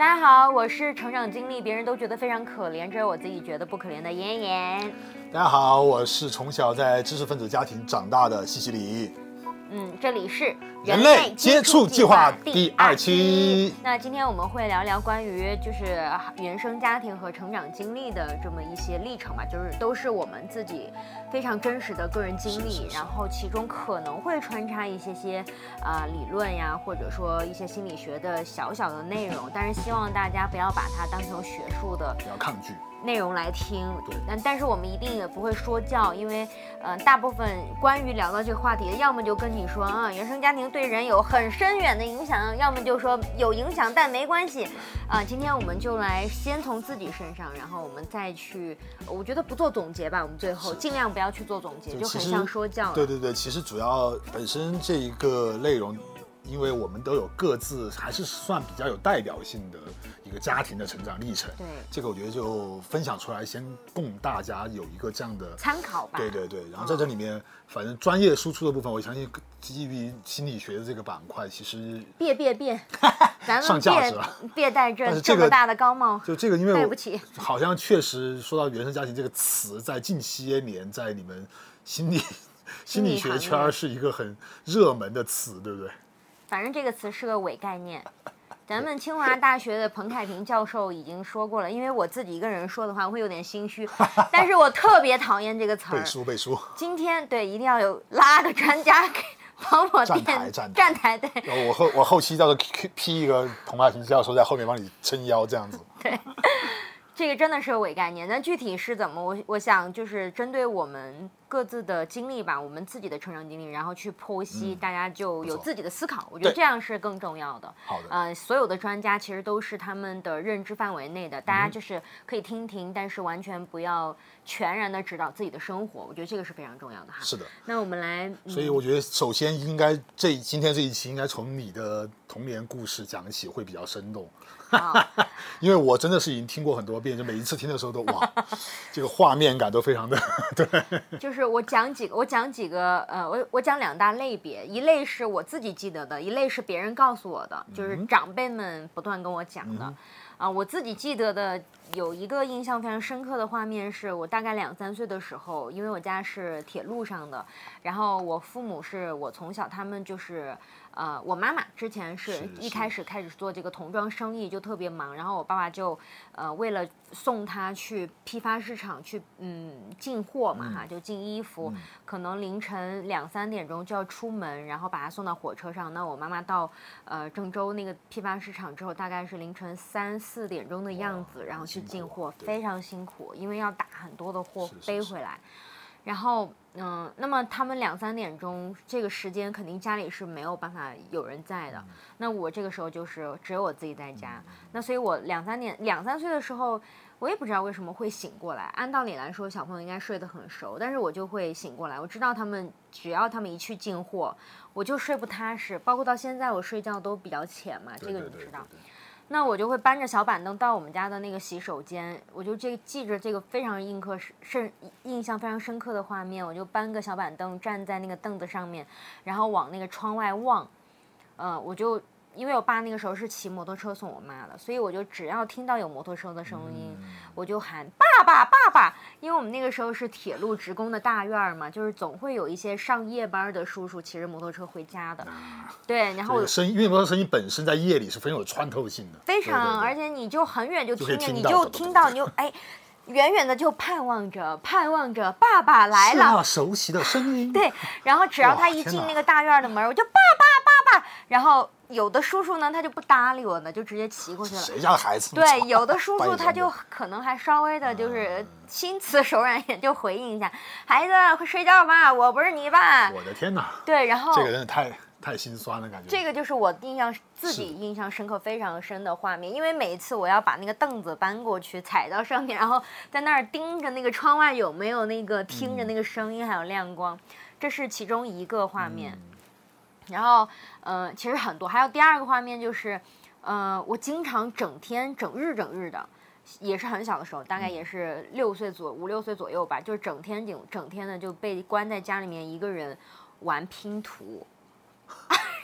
大家好，我是成长经历别人都觉得非常可怜，只有我自己觉得不可怜的妍妍。大家好，我是从小在知识分子家庭长大的西西里。嗯，这里是人类接触计划第二期。那今天我们会聊聊关于就是原生家庭和成长经历的这么一些历程吧，就是都是我们自己非常真实的个人经历，然后其中可能会穿插一些些啊理论呀，或者说一些心理学的小小的内容，但是希望大家不要把它当成学术的，不要抗拒。内容来听，但但是我们一定也不会说教，因为，呃，大部分关于聊到这个话题的，要么就跟你说啊，原生家庭对人有很深远的影响，要么就说有影响但没关系，啊，今天我们就来先从自己身上，然后我们再去，我觉得不做总结吧，我们最后尽量不要去做总结，就很像说教。对对对，其实主要本身这一个内容。因为我们都有各自还是算比较有代表性的一个家庭的成长历程，对这个我觉得就分享出来，先供大家有一个这样的参考吧。对对对，然后在这里面，反正专业输出的部分，我相信基于心理学的这个板块，其实别别别，咱们别别戴这这么大的高帽，就这个因为对不起，好像确实说到原生家庭这个词，在近些年在你们心理心理学圈是一个很热门的词，对不对？反正这个词是个伪概念，咱们清华大学的彭凯平教授已经说过了。因为我自己一个人说的话，我会有点心虚，但是我特别讨厌这个词儿。背书背书。今天对，一定要有拉个专家给帮我站台站站台对。我后我后期到时候 P 一个彭凯平教授在后面帮你撑腰这样子。对。这个真的是个伪概念，那具体是怎么？我我想就是针对我们各自的经历吧，我们自己的成长经历，然后去剖析，大家就有自己的思考。我觉得这样是更重要的。好的。呃，所有的专家其实都是他们的认知范围内的，大家就是可以听听，但是完全不要全然的指导自己的生活。我觉得这个是非常重要的哈。是的。那我们来。所以我觉得首先应该这今天这一期应该从你的童年故事讲起，会比较生动。因为我真的是已经听过很多遍，就每一次听的时候都哇，这个画面感都非常的 对。就是我讲几个，我讲几个，呃，我我讲两大类别，一类是我自己记得的，一类是别人告诉我的，就是长辈们不断跟我讲的。啊，我自己记得的有一个印象非常深刻的画面，是我大概两三岁的时候，因为我家是铁路上的，然后我父母是我从小他们就是。呃，我妈妈之前是一开始开始做这个童装生意，就特别忙。然后我爸爸就呃为了送她去批发市场去嗯进货嘛哈，就进衣服，可能凌晨两三点钟就要出门，然后把她送到火车上。那我妈妈到呃郑州那个批发市场之后，大概是凌晨三四点钟的样子，然后去进货，非常辛苦，因为要打很多的货背回来。然后，嗯，那么他们两三点钟这个时间，肯定家里是没有办法有人在的。那我这个时候就是只有我自己在家。那所以我两三点、两三岁的时候，我也不知道为什么会醒过来。按道理来说，小朋友应该睡得很熟，但是我就会醒过来。我知道他们只要他们一去进货，我就睡不踏实。包括到现在，我睡觉都比较浅嘛，这个你知道。那我就会搬着小板凳到我们家的那个洗手间，我就这记着这个非常印刻深印象非常深刻的画面，我就搬个小板凳站在那个凳子上面，然后往那个窗外望，嗯，我就。因为我爸那个时候是骑摩托车送我妈的，所以我就只要听到有摩托车的声音，我就喊爸爸爸爸。因为我们那个时候是铁路职工的大院嘛，就是总会有一些上夜班的叔叔骑着摩托车回家的。对，然后声音，因为摩托车声音本身在夜里是非常有穿透性的，非常，而且你就很远就听见，你就听到，你就哎，远远的就盼望着，盼望着爸爸来了，熟悉的声音。对，然后只要他一进那个大院的门，我就爸爸爸爸，然后。有的叔叔呢，他就不搭理我呢，就直接骑过去了。谁家的孩子？对，有的叔叔他就可能还稍微的，就是心慈 手软一点，就回应一下：“孩子，快睡觉吧，我不是你爸。”我的天哪！对，然后这个人也太太心酸了，感觉。这个就是我印象自己印象深刻非常深的画面，因为每一次我要把那个凳子搬过去，踩到上面，然后在那儿盯着那个窗外有没有那个听着那个声音还有亮光，这是其中一个画面。然后，呃，其实很多，还有第二个画面就是，呃，我经常整天整日整日的，也是很小的时候，大概也是六岁左五六岁左右吧，就是整天整整天的就被关在家里面一个人玩拼图，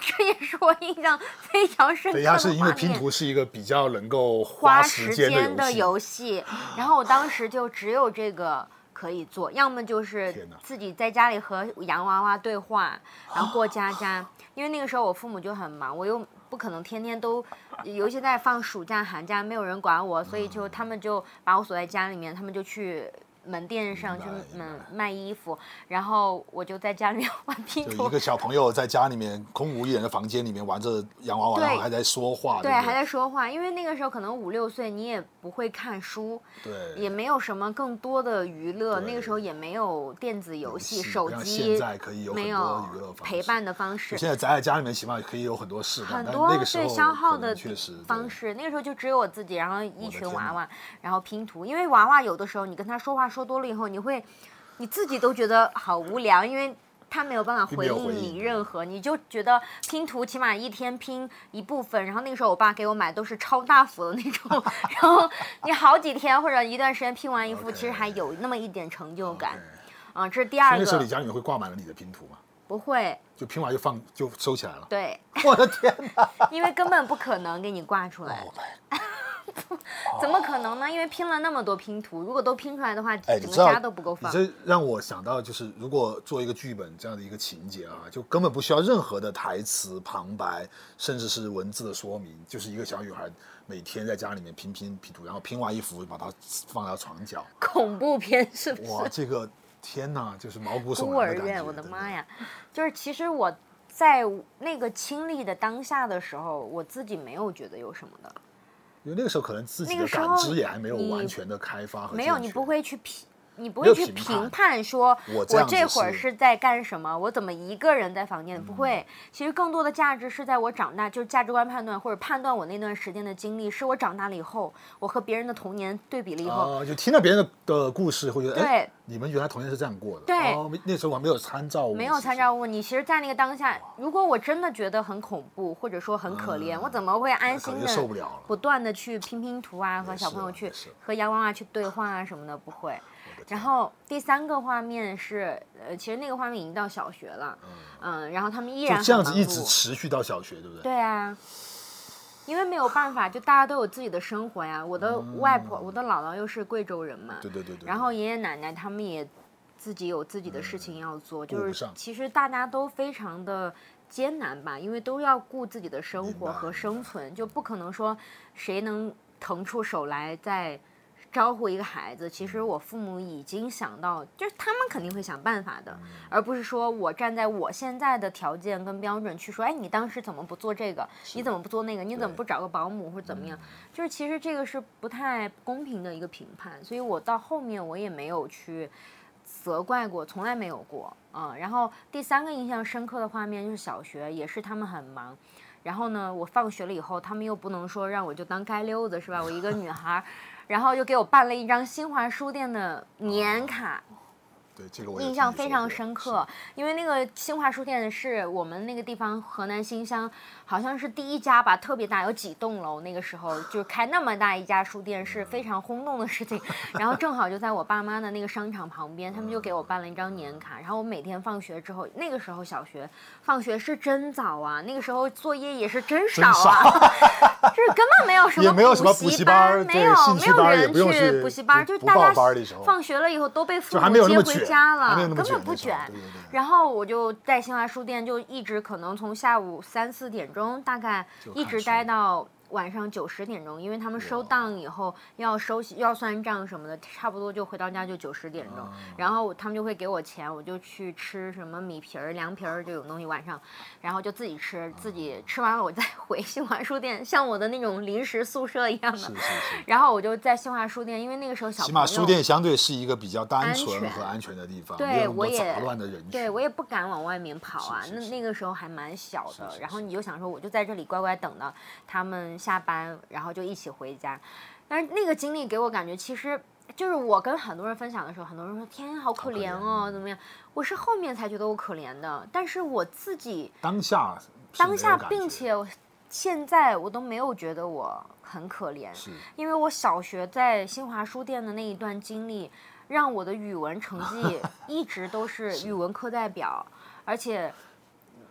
这也是我印象非常深刻的下是因为拼图是一个比较能够花时间的游戏，然后我当时就只有这个可以做，要么就是自己在家里和洋娃娃对话，然后过家家。因为那个时候我父母就很忙，我又不可能天天都，尤其在放暑假寒假没有人管我，所以就他们就把我锁在家里面，他们就去。门店上去明白。门卖衣服，然后我就在家里面玩拼 图就一，个小朋友在家里面空无一人的房间里面玩着洋娃娃，对。然后还在说话，对，不还在说话。因为那个时候可能五六岁，你也不会看书，对。也没有什么更多的娱乐，那个时候也没有电子游戏、手机，现在可以有娱乐陪伴的方式，现在宅在家里面，起码可以有很多事很多对消耗的确实方式。那个时候就只有我自己，然后一群娃娃，然后拼图。因为娃娃有的时候你跟他说话说多了以后，你会你自己都觉得好无聊，因为。他没有办法回应你任何，你就觉得拼图起码一天拼一部分，然后那个时候我爸给我买都是超大幅的那种，然后你好几天或者一段时间拼完一幅，其实还有那么一点成就感啊。这是第二那个时候你个，家里面会挂满了你的拼图吗？不会，就拼完就放就收起来了。对，我的天哪！因为根本不可能给你挂出来。Oh 怎么可能呢？因为拼了那么多拼图，如果都拼出来的话，整个家都不够放。这让我想到，就是如果做一个剧本这样的一个情节啊，就根本不需要任何的台词、旁白，甚至是文字的说明，就是一个小女孩每天在家里面拼拼拼图，然后拼完一幅把它放到床角。恐怖片是不哇，是？这个天哪，就是毛骨悚孤儿院，然的感觉。我的妈！呀！就是其实我在那个亲历的当下的时候，我自己没有觉得有什么的，因为那个时候可能自己的感知也还没有完全的开发和没有，你不会去评。你不会去评判说，我这会儿是是在干什么，我怎么一个人在房间里？不会，嗯其实更多的价值是在我长大，就是价值观判断或者判断我那段时间的经历，是我长大了以后，我和别人的童年对比了以后，啊、就听到别人的的故事，会觉得，哎对，你们原来童年是这样过的。对哦，那时候我还没有参照物，没有参照物，你其实，在那个当下，如果我真的觉得很恐怖，或者说很可怜，嗯我怎么会安心的受不了了。不断的去拼拼图啊，和小朋友去和洋娃娃去对话啊什么的，不会。然后第三个画面是，呃，其实那个画面已经到小学了，嗯，然后他们依然这样子一直持续到小学，对不对？对啊，因为没有办法，就大家都有自己的生活呀。我的外婆，我的姥姥又是贵州人嘛，嗯对对对对。然后爷爷奶奶他们也自己有自己的事情要做，就是其实大家都非常的艰难吧，因为都要顾自己的生活和生存，就不可能说谁能腾出手来再招呼一个孩子。其实我父母已经想到，就是他们肯定会想办法的，嗯而不是说我站在我现在的条件跟标准去说，哎，你当时怎么不做这个？你怎么不做那个？你怎么不找个保姆或者怎么样？嗯就是其实这个是不太公平的一个评判，所以我到后面我也没有去责怪过，从来没有过啊、然后第三个印象深刻的画面就是小学，也是他们很忙。然后呢，我放学了以后，他们又不能说让我就当街溜子是吧？我一个女孩儿，然后又给我办了一张新华书店的年卡，对这个我印象非常深刻，因为那个新华书店是我们那个地方河南新乡，好像是第一家吧，特别大，有几栋楼。那个时候就开那么大一家书店是非常轰动的事情。然后正好就在我爸妈的那个商场旁边，他们就给我办了一张年卡。然后我每天放学之后，那个时候小学放学是真早啊，那个时候作业也是真少啊，就是根本没有什么也没有什么补补习班没有没有人去补习班就大家放学了以后都被父就还母接回没有那么卷家了，根本不卷。然后我就在新华书店，就一直可能从下午三四点钟，大概一直待到晚上九十点钟，因为他们收档以后要收要算账什么的，差不多就回到家就九十点钟。啊然后他们就会给我钱，我就去吃什么米皮儿、凉皮儿这种东西，晚上，然后就自己吃，自己吃完了我再 回新华书店，像我的那种临时宿舍一样的。是是是。然后我就在新华书店，因为那个时候小起码书店相对是一个比较单纯和安全的地方，对我也杂乱的人群。对我也不敢往外面跑啊，那那个时候还蛮小的，然后你就想说，我就在这里乖乖等到他们下班，然后就一起回家。但是那个经历给我感觉，其实就是我跟很多人分享的时候，很多人说天，好可怜哦，怎么样？我是后面才觉得我可怜的，但是我自己当下当下，并且现在我都没有觉得我很可怜，因为我小学在新华书店的那一段经历，让我的语文成绩 一直都是语文课代表，而且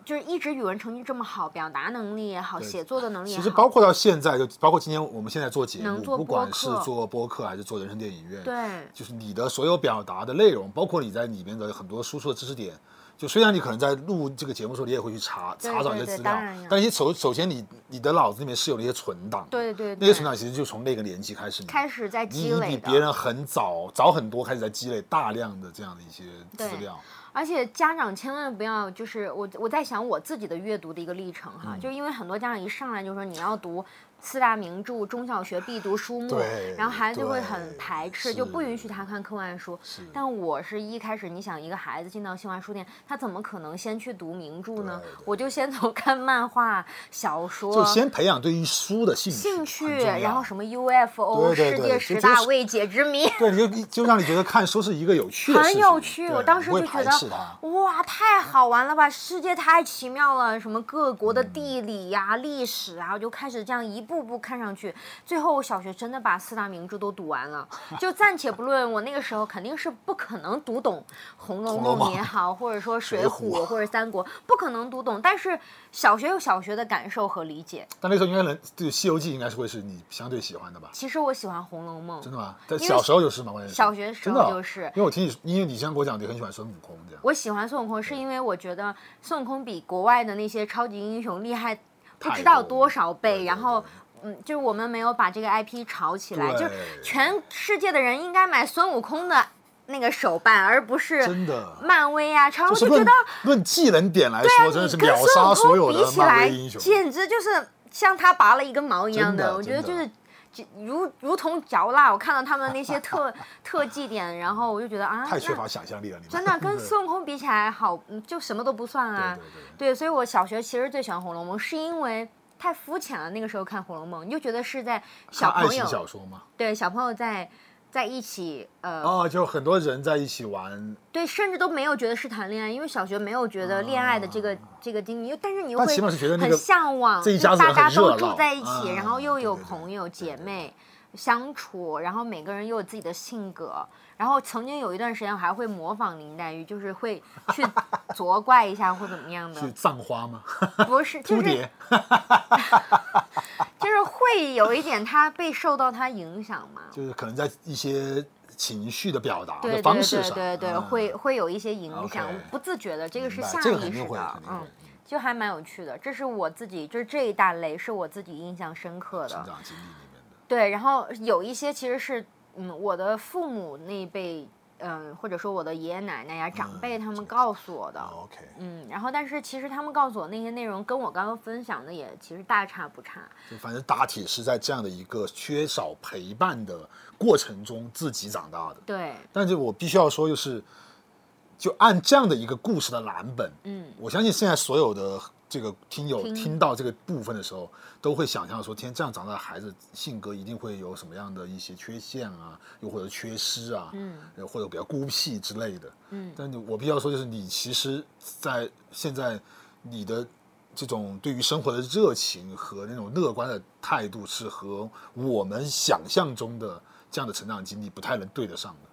就是一直语文成绩这么好，表达能力也好，写作的能力也好，其实包括到现在，就包括今天我们现在做节目，不管是做播客还是做人生电影院，对就是你的所有表达的内容，包括你在里面的很多输出的知识点。就虽然你可能在录这个节目的时候，你也会去查查找一些资料但你首首先你你的脑子里面是有那些存档，对对对，那些存档其实就从那个年纪开始你，开始在积累你。比别人很早早很多开始在积累大量的这样的一些资对料，而且家长千万不要，就是我我在想我自己的阅读的一个历程嗯。哈，就因为很多家长一上来就说你要读四大名著，中小学必读书目，然后孩子就会很排斥，就不允许他看课外书。但我是一开始，你想一个孩子进到新华书店，他怎么可能先去读名著呢？我就先从看漫画、小说，就先培养对于书的兴趣，兴趣，然后什么 UFO 世界十大未解之谜。对，你就就让你觉得看书是一个有趣的事很，有趣，我当时就觉得哇，太好玩了吧！世界太奇妙了，什么各国的地理呀、历史啊，我就开始这样一步步步看上去。最后，我小学真的把四大名著都读完了。就暂且不论我那个时候肯定是不可能读懂《红楼梦》也好，或者说《水水浒浒》或者《三国》，不可能读懂。但是小学有小学的感受和理解。但那时候应该能对《西游记》应该是会是你相对喜欢的吧？其实我喜欢《红楼梦》真，的吗？在小时候就是吗？关键是小学时候就是。因为我听你，因为你先给我讲，你很喜欢孙悟空这样，我喜欢孙悟空，是因为我觉得孙悟空比国外的那些超级英雄厉害不知道多多少倍。然后对，嗯，就是我们没有把这个 IP 炒起来，就是全世界的人应该买孙悟空的那个手办，而不是真的。漫威啊、超我就觉得，论技能点来说，真的是你跟秒杀孙悟所有的空比起来漫威英，雄。简直就是像他拔了一根毛一样的我觉得就是。如如同嚼蜡，我看到他们那些特 特技点，然后我就觉得啊，太缺乏想象力了，真的 跟孙悟空比起来好，嗯就什么都不算啊。对对对对，所以我小学其实最喜欢《红楼梦》，是因为太肤浅了。那个时候看《红楼梦》，你就觉得是在小爱情朋友小说嘛。对小朋友在在一起，呃，哦，就很多人在一起玩，对，甚至都没有觉得是谈恋爱，因为小学没有觉得恋爱的这个、这个经历，但是你又会很向往，大家都住在一起，啊然后又有朋友姐妹相处，然后每个人又有自己的性格。然后曾经有一段时间，我还会模仿林黛玉，就是会去 责怪一下或怎么样的是，葬花吗？不是，就是，就是会有一点她被受到她影响嘛。就是可能在一些情绪的表达的对对对方式上，对对，嗯会会有一些影响不自觉的，这个是下意识的嗯，就还蛮有趣的。这是我自己，就是这一大类是我自己印象深刻的。成长经历里面的。对，然后有一些其实是，嗯，我的父母那一辈，嗯，或者说我的爷爷奶奶呀、长辈他们告诉我的。OK，嗯，然后但是其实他们告诉我那些内容，跟我刚刚分享的也其实大差不差。就反正大体是在这样的一个缺少陪伴的过程中自己长大的。对，但是我必须要说，就是就按这样的一个故事的蓝本，嗯，我相信现在所有的这个听友听听到这个部分的时候，都会想象说，天这样长大的孩子性格一定会有什么样的一些缺陷啊，又或者缺失啊，嗯，或者比较孤僻之类的。嗯但你我必须要说，就是你其实，在现在你的这种对于生活的热情和那种乐观的态度，是和我们想象中的这样的成长经历不太能对得上的。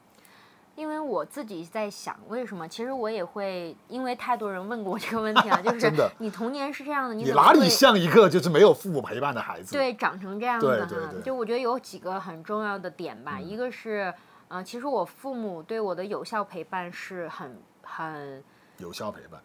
我自己在想，为什么？其实我也会，因为太多人问过我这个问题了，就是你童年是这样的，你你哪里像一个就是没有父母陪伴的孩子？对长成这样的哈？就我觉得有几个很重要的点吧，一个是，呃，其实我父母对我的有效陪伴是很很有效陪伴。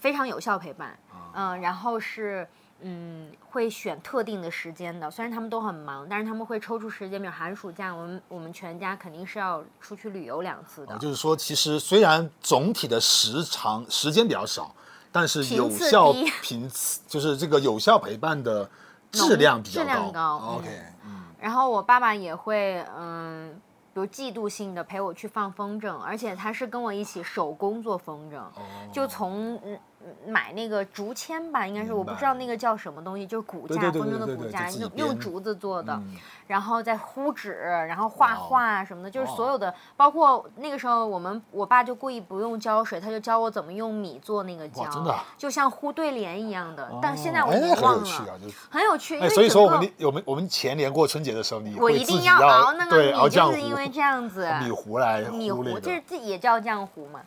非常有效陪伴，啊嗯、然后是。嗯，会选特定的时间的。虽然他们都很忙，但是他们会抽出时间，比如寒暑假，我们我们全家肯定是要出去旅游两次的。啊，就是说，其实虽然总体的时长时间比较少，但是有效低频次 就是这个有效陪伴的质量比较质量高嗯 OK，嗯，然后我爸爸也会，嗯，比如季度性的陪我去放风筝，而且他是跟我一起手工做风筝，哦就从嗯买那个竹签吧，应该是我不知道那个叫什么东西，就是骨架，风筝的骨架，用用竹子做的，嗯然后再糊纸，然后画画啊什么的，就是所有的，包括那个时候我们我爸就故意不用胶水，他就教我怎么用米做那个胶，真的啊就像糊对联一样的，但现在我忘了，很有趣啊，就是。很有趣，所以说我们我们我们前年过春节的时候，你我一定要熬那个米，就，是因为这样子。米糊来米糊，这这也叫浆糊嘛？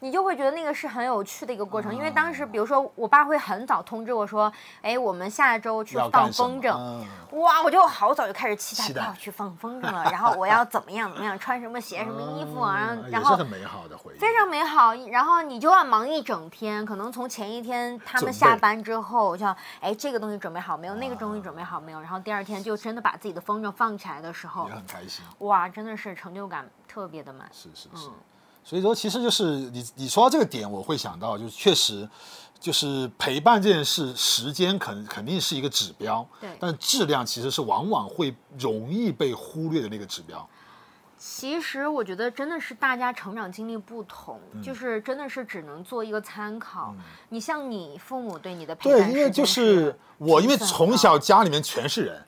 你就会觉得那个是很有趣的一个过程，因为当当时比如说我爸会很早通知我说，哎，我们下周去放风筝，哇，我就好早就开始期待要去放风筝 了，然后我要怎么样怎么样，穿什么鞋什么衣服啊，然后很美好的回忆，非常美好。然后你就要忙一整天，可能从前一天他们下班之后，像哎这个东西准备好没有，那个东西准备好没有，然后第二天就真的把自己的风筝放起来的时候，也很开心，哇，真的是成就感特别的满，是是是。所以说，其实就是你你说到这个点，我会想到，就是确实，就是陪伴这件事，时间肯肯定是一个指标，对，但质量其实是往往会容易被忽略的那个指标。其实我觉得真的是大家成长经历不同，就是真的是只能做一个参考。你像你父母对你的陪伴，对，因为就是我，因为从小家里面全是人，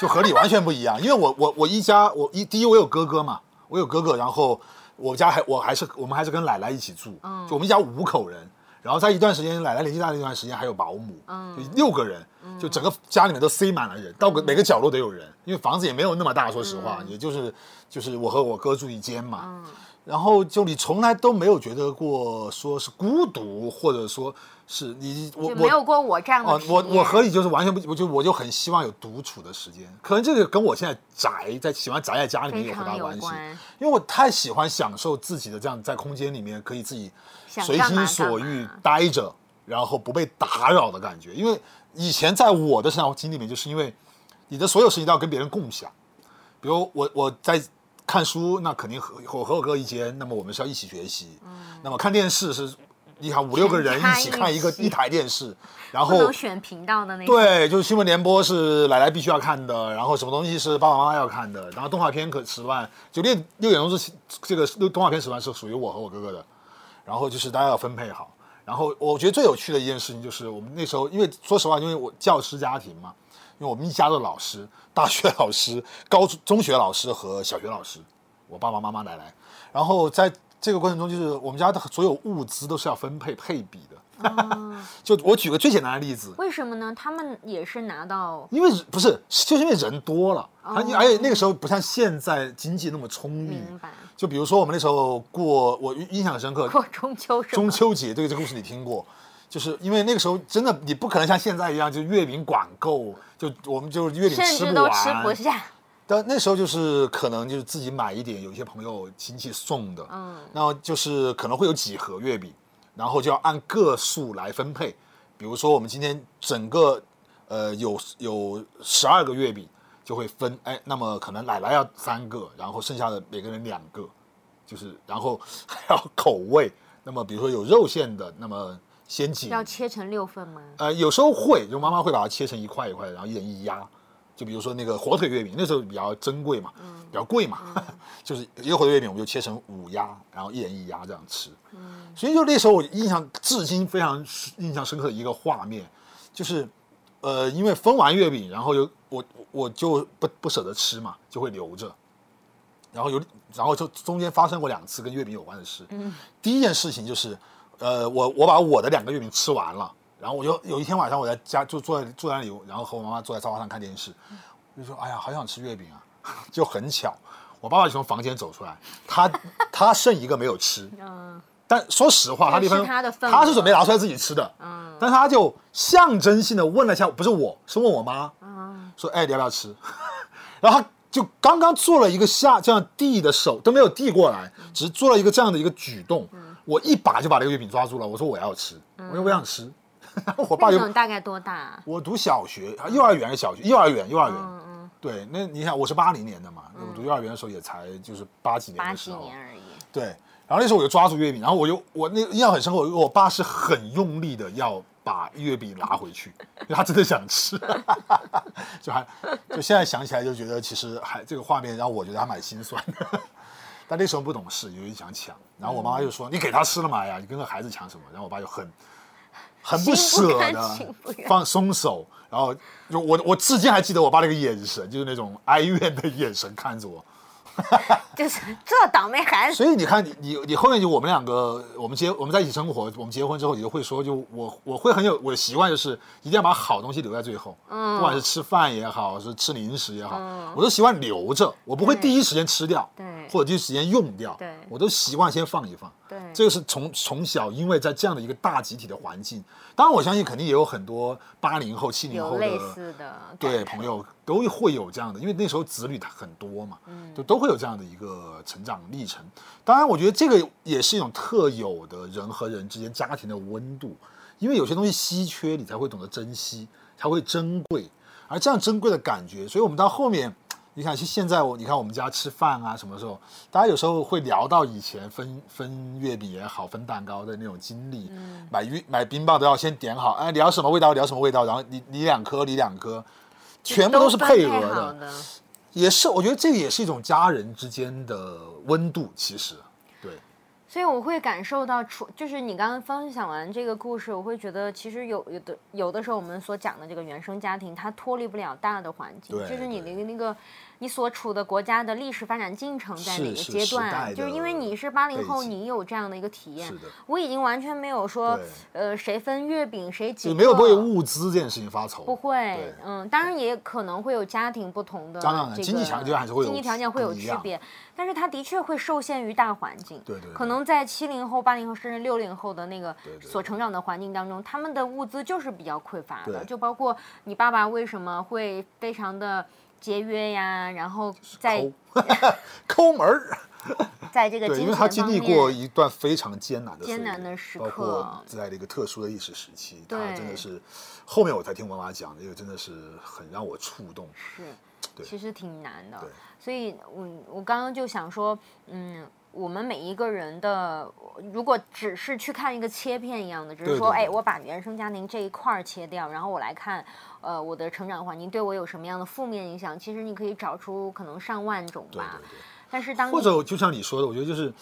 就和你完全不一样。因为我我我一家，我一第一我有哥哥嘛，我有哥哥，然后。我家还我还是我们还是跟奶奶一起住，就我们一家五口人，然后在一段时间奶奶年纪大的一段时间还有保姆，就六个人，就整个家里面都塞满了人，到个每个角落都有人，因为房子也没有那么大，说实话，也就是就是我和我哥住一间嘛。然后就你从来都没有觉得过说是孤独，或者说是你我没有过我这样的我我和你就是完全不，我就我就很希望有独处的时间。可能这个跟我现在宅在喜欢宅在家里面有很大关系，因为我太喜欢享受自己的这样在空间里面可以自己随心所欲待着，然后不被打扰的感觉。因为以前在我的生活经历里面，就是因为你的所有事情都要跟别人共享，比如我我在。看书那肯定和我和我哥一间，那么我们是要一起学习。嗯，那么看电视是，你看五六个人一起看一个一台电视，然后选频道的那对，就是新闻联播是奶奶必须要看的，然后什么东西是爸爸妈妈要看的，然后动画片可十万就六六点钟是这个六动画片十万是属于我和我哥哥的，然后就是大家要分配好。然后我觉得最有趣的一件事情就是我们那时候，因为说实话，因为我教师家庭嘛。因为我们一家的老师，大学老师、高中学老师和小学老师，我爸爸妈妈奶奶，然后在这个过程中，就是我们家的所有物资都是要分配配比的。就我举个最简单的例子，为什么呢？他们也是拿到，因为不是，就是因为人多了，而且那个时候不像现在经济那么充裕。明白。就比如说我们那时候过，我印象深刻，过中秋，中秋节，对这个故事你听过。就是因为那个时候真的你不可能像现在一样，就月饼管够，就我们就月饼吃不完，吃不下。但那时候就是可能就是自己买一点，有一些朋友亲戚送的，嗯，然后就是可能会有几盒月饼，然后就要按个数来分配。比如说我们今天整个呃有有十二个月饼，就会分哎，那么可能奶奶要三个，然后剩下的每个人两个，就是然后 还要口味。那么比如说有肉馅的，那么。先紧要切成六份吗？呃，有时候会，就妈妈会把它切成一块一块的，然后一人一压。就比如说那个火腿月饼，那时候比较珍贵嘛，嗯比较贵嘛，就是一个火腿月饼，我们就切成五压，然后一人一压这样吃。嗯，所以就那时候我印象至今非常印象深刻的一个画面，就是呃，因为分完月饼，然后就我我就不不舍得吃嘛，就会留着。然后有然后就中间发生过两次跟月饼有关的事。嗯，第一件事情就是。呃，我我把我的两个月饼吃完了，然后我就有一天晚上我在家就坐在坐在那里，然后和我妈妈坐在沙发上看电视，就说哎呀，好想吃月饼啊！就很巧，我爸爸就从房间走出来，他他剩一个没有吃，嗯，但说实话，他那份他是准备拿出来自己吃的，嗯，但他就象征性的问了一下，不是我是问我妈，嗯，说哎你要不要吃？然后他就刚刚做了一个下这样递的手都没有递过来，只是做了一个这样的一个举动。我一把就把那个月饼抓住了，我说我要吃，我说我想吃。我爸就大概多大？我读小学，幼儿园是小学，幼儿园，幼儿园。嗯嗯。对，那你想我是八零年的嘛，我读幼儿园的时候也才就是八几年的时候。八几年而已。对，然后那时候我就抓住月饼，然后我就我那印象很深刻，我我爸是很用力的要把月饼拿回去，因为他真的想吃。就还就现在想起来就觉得其实还这个画面让我觉得还蛮心酸的。但那时候不懂事，有一想抢，然后我妈妈就说：“你给他吃了嘛呀，你跟个孩子抢什么？”然后我爸就很很不舍的放松手，然后就我我至今还记得我爸那个眼神，就是那种哀怨的眼神看着我。就是这倒霉孩子。所以你看，你你你后面就我们两个，我们结我们在一起生活，我们结婚之后，你就会说，就我我会很有我的习惯，就是一定要把好东西留在最后。嗯。不管是吃饭也好，是吃零食也好，我都习惯留着，我不会第一时间吃掉，对，或者第一时间用掉，对，我都习惯先放一放。对。这个是从从小因为在这样的一个大集体的环境，当然我相信肯定也有很多八零后、七零后有类似的对朋友都会有这样的，因为那时候子女他很多嘛，嗯就都会有这样的一个成长历程。当然，我觉得这个也是一种特有的人和人之间家庭的温度，因为有些东西稀缺，你才会懂得珍惜，才会珍贵。而这样珍贵的感觉，所以我们到后面，你看，现在我你看我们家吃饭啊，什么时候，大家有时候会聊到以前分分月饼也好，分蛋糕的那种经历，嗯买月买冰棒都要先点好，哎，聊什么味道聊什么味道，然后你你两颗，你两颗，全部都是配额的，的。也是，我觉得这个也是一种家人之间的温度，其实，对，所以我会感受到，除就是你刚刚分享完这个故事，我会觉得其实有有的有的时候我们所讲的这个原生家庭，它脱离不了大的环境，就是你的对。那个你所处的国家的历史发展进程在哪个阶段，就是因为你是八零后，你有这样的一个体验我已经完全没有说呃谁分月饼谁几个，就没有为物资这件事情发愁，不会，嗯，当然也可能会有家庭不同的当然了这个经济条件还是会有经济条件会有区别，但是它的确会受限于大环境。对对对。可能在七零后、八零后甚至六零后的那个所成长的环境当中，他们的物资就是比较匮乏的，就包括你爸爸为什么会非常的节约呀，然后在抠 抠门儿。在这个对因为他经。历过一段非常艰难的岁艰难的时包括刻在这个特殊的历史时期，他对真的是后面我才听我妈妈讲，这个真的是很让我触动。是，对其实挺难的。所以我我刚刚就想说，嗯，我们每一个人的，如果只是去看一个切片一样的，只是说，哎，对对对我把原生家庭这一块儿切掉，然后我来看，呃，我的成长环境对我有什么样的负面影响，其实你可以找出可能上万种吧。但是当你或者就像你说的，我觉得就是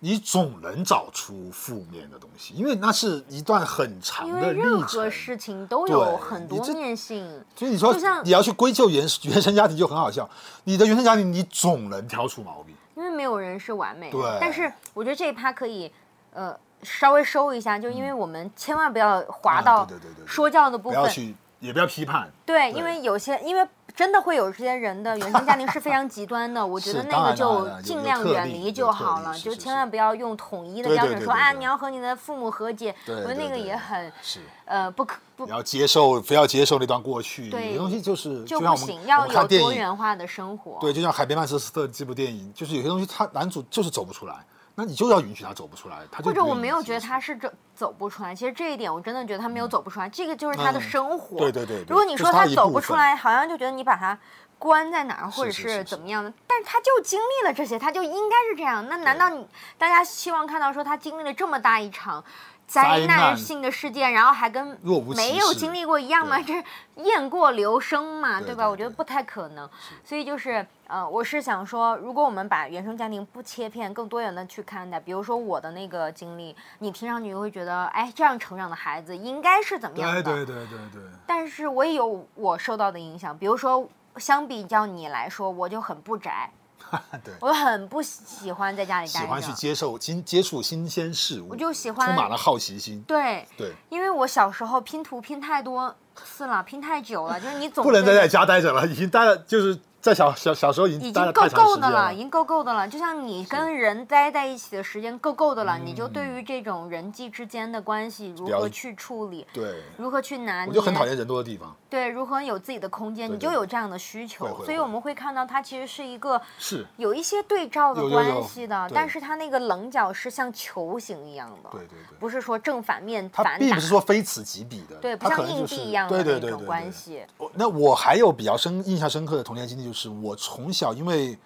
你总能找出负面的东西，因为那是一段很长因的任何。事情都有很多面性，所以你说你要去归咎原原生家庭就很好笑，你的原生家庭你总能挑出毛病。因为没有人是完美的。对但是我觉得这一趴可以，呃，稍微收一下，就因为我们千万不要滑啊到说教的部分。不要去，也不要批判。对，对因为有些，因为真的会有这些人的原生家庭是非常极端的，我觉得那个就尽量远离就好了，就千万不要用统一的标准说啊，你要和你的父母和解，对我觉得那个也很是，呃不可不你要接受，非要接受那段过去。对有些东西就是就不行，要有，多元化的生活。对，就像《海边曼彻斯特》这部电影，就是有些东西他男主就是走不出来，那你就要允许他走不出来，他就或者我没有觉得他是这走不出来，其实这一点我真的觉得他没有走不出来，这个就是他的嗯生活。对对对对如果你说他走不出来，好像就觉得你把他关在哪儿，或者是怎么样的，但是他就经历了这些，他就应该是这样。那难道你大家希望看到说他经历了这么大一场？灾灾难难性的事件，然后还跟没有经历过一样吗？这是雁过留声嘛，吧？对对对我觉得不太可能。所以就是呃，我是想说，如果我们把原生家庭不切片，更多元的去看待，比如说我的那个经历，你听上去会觉得，哎，这样成长的孩子应该是怎么样的？对对对对对，但是我也有我受到的影响，比如说相比较你来说，我就很不宅，对，我很不喜欢在家里待着喜欢去。接受新接触新鲜事物，我就喜欢充满了好奇心。对，对，因为我小时候拼图拼太多次了，拼太久了，就是你总不能在家待着了，已经待了，就是在小小小时候已经待了已经够够的了，已经够够的了。就像你跟人待在一起的时间够够的了，你就对于这种人际之间的关系如何去处理，对，如何去拿捏，我就很讨厌人多的地方。对，如何有自己的空间，你就有这样的需求所以我们会看到它其实是一个是，有一些对照的关系的，但是它那个棱角是像球形一样的，对对对，不是说正反面它反打并不是，说非此即彼的，对，不像硬币一样的那种关系。我那我还有比较深印象深刻的童年经历，就是我从小因为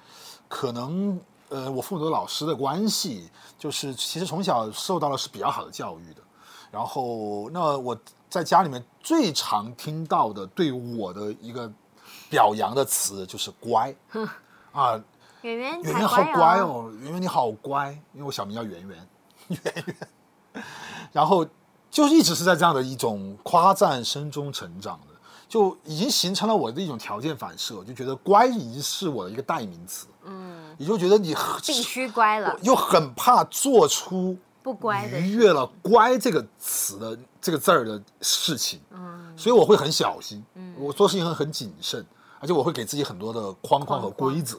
可能呃我父母的老师的关系，就是其实从小受到的是比较好的教育的。然后那我在家里面最常听到的对我的一个表扬的词就是乖啊，圆圆圆圆好乖哦，圆圆你好乖，因为我小名叫圆圆，圆圆，然后就一直是在这样的一种夸赞声中成长的，就已经形成了我的一种条件反射，就觉得乖已经是我的一个代名词，嗯，你就觉得你必须乖了，又很怕做出不乖的逾越了“乖”这个词的这个字儿的事情，嗯，所以我会很小心，嗯。我做事情很很谨慎，而且我会给自己很多的框框和框框。规则。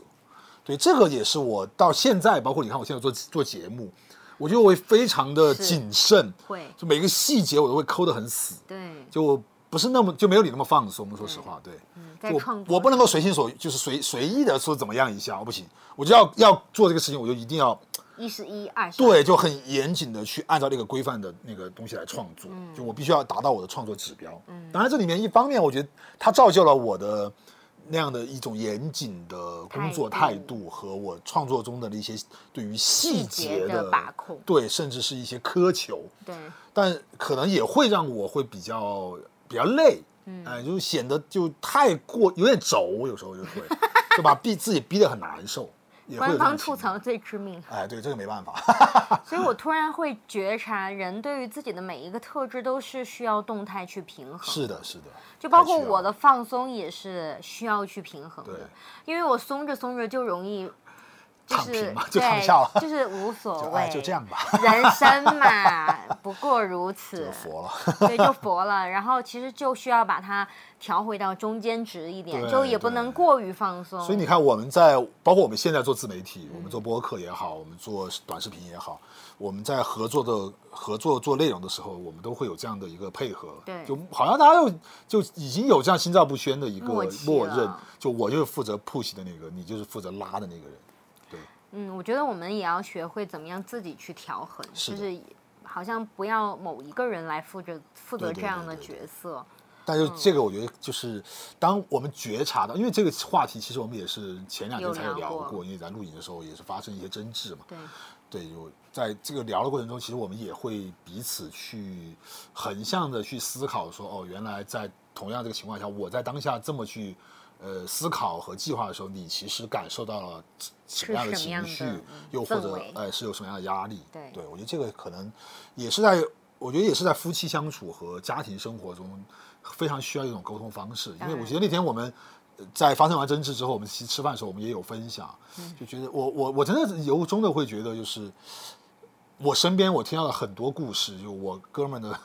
对，这个也是我到现在，包括你看我现在做做节目，我觉得我会非常的是。谨慎，会，就每个细节我都会抠得很死，对，就不是那么就没有你那么放松。说实话，对，我创作我不能够随心所欲，就是随随意的说怎么样一下，我不行，我就要要做这个事情，我就一定要一是一，二是对，就很严谨的去按照那个规范的那个东西来创作，嗯。就我必须要达到我的创作指标。当然这里面一方面，我觉得它造就了我的那样的一种严谨的工作态态度度和我创作中的那些对于细节的把控。对，甚至是一些苛求，对，但可能也会让我会比较比较累。嗯，哎，就显得就太过有点轴，有时候就会就把逼自己逼得很难受，官方吐槽最致命。哎，对，这个没办法。所以我突然会觉察，人对于自己的每一个特质都是需要动态去平衡。是的，是的，就包括我的放松也是需要去平衡的，因为我松着松着就容易。就躺是平嘛就对躺下了就是无所 谓，哎就这样吧，人生嘛，不过如此就，佛了。对，就佛了。然后其实就需要把它调回到中间值一点，就也不能过于放松。所以你看，我们在包括我们现在做自媒体，我们做播客也好，我们做短视频也好，我们在合作的合作做内容的时候，我们都会有这样的一个配合。对就好像大家就就已经有这样心照不宣的一个默认，就我就是负责 push 的那个，你就是负责拉的那个人。对，嗯，我觉得我们也要学会怎么样自己去调衡，是就是好像不要某一个人来负责负责这样的角色。但是这个我觉得就是，当我们觉察到，因为这个话题其实我们也是前两天才有聊过，因为在录影的时候也是发生一些争执嘛。对，对，有在这个聊的过程中，其实我们也会彼此去横向的去思考说，哦，原来在同样这个情况下，我在当下这么去呃思考和计划的时候，你其实感受到了什么样的情绪嗯，又或者哎呃是有什么样的压力？对对我觉得这个可能也是在，我觉得也是在夫妻相处和家庭生活中非常需要一种沟通方式，因为我觉得那天我们。呃在发生完争执之后，我们其实吃饭的时候，我们也有分享，嗯就觉得我我我真的由衷的会觉得，就是我身边我听到了很多故事，就我哥们的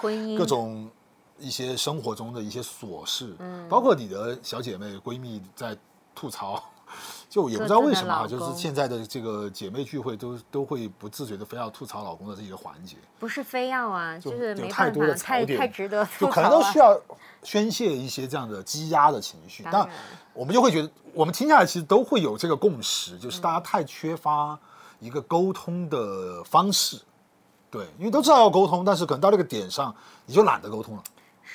婚姻各种一些生活中的一些琐事，嗯。包括你的小姐妹闺蜜在吐槽，就也不知道为什么啊，就是现在的这个姐妹聚会都都会不自觉的非要吐槽老公的这一个环节，不是非要啊，就就是没太多的法，太太值得就可能都需要宣泄一些这样的积压的情绪，但我们就会觉得，我们听下来其实都会有这个共识，就是大家太缺乏一个沟通的方式。对，因为都知道要沟通，但是可能到这个点上，你就懒得沟通了。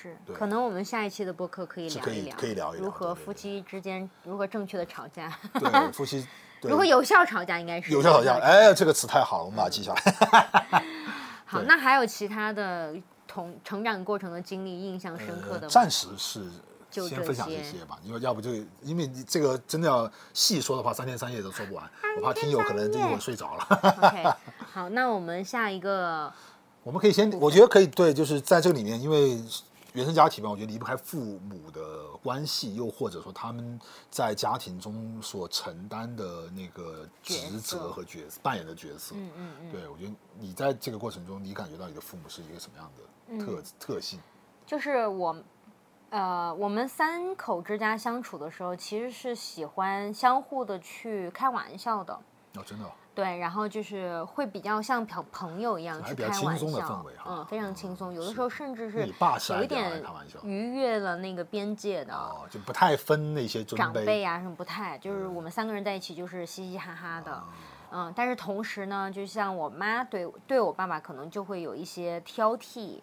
是，可能我们下一期的播客可以聊一聊，可以聊一聊如何夫妻之间如何正确的吵架，对，夫妻如何有效吵架应该是有效吵架，哎，这个词太好了，我们把它记下来。好，那还有其他的同成长过程的经历印象深刻的吗？呃暂时是就先分享这些些吧，因为要不就因为你这个真的要细说的话，三天三夜都说不完，我怕听友可能这一会儿睡着了。OK，好，那我们下一个，我们可以先，我觉得可以对，就是在这个里面，因为原生家庭嘛，我觉得离不开父母的关系，又或者说他们在家庭中所承担的那个职责和角色扮演的角色。嗯嗯嗯，对，我觉得你在这个过程中，你感觉到你的父母是一个什么样的特、特性？就是我，呃，我们三口之家相处的时候，其实是喜欢相互的去开玩笑的。哦，真的哦、对，然后就是会比较像朋朋友一样去开玩轻松的笑氛围嗯，非常轻松，有的时候甚至是有点开玩笑逾越了那个边界的。哦，就不太分那些长。辈啊什么不太，就是我们三个人在一起就是嘻嘻哈哈的，嗯，但是同时呢，就像我妈对对我爸爸可能就会有一些挑剔。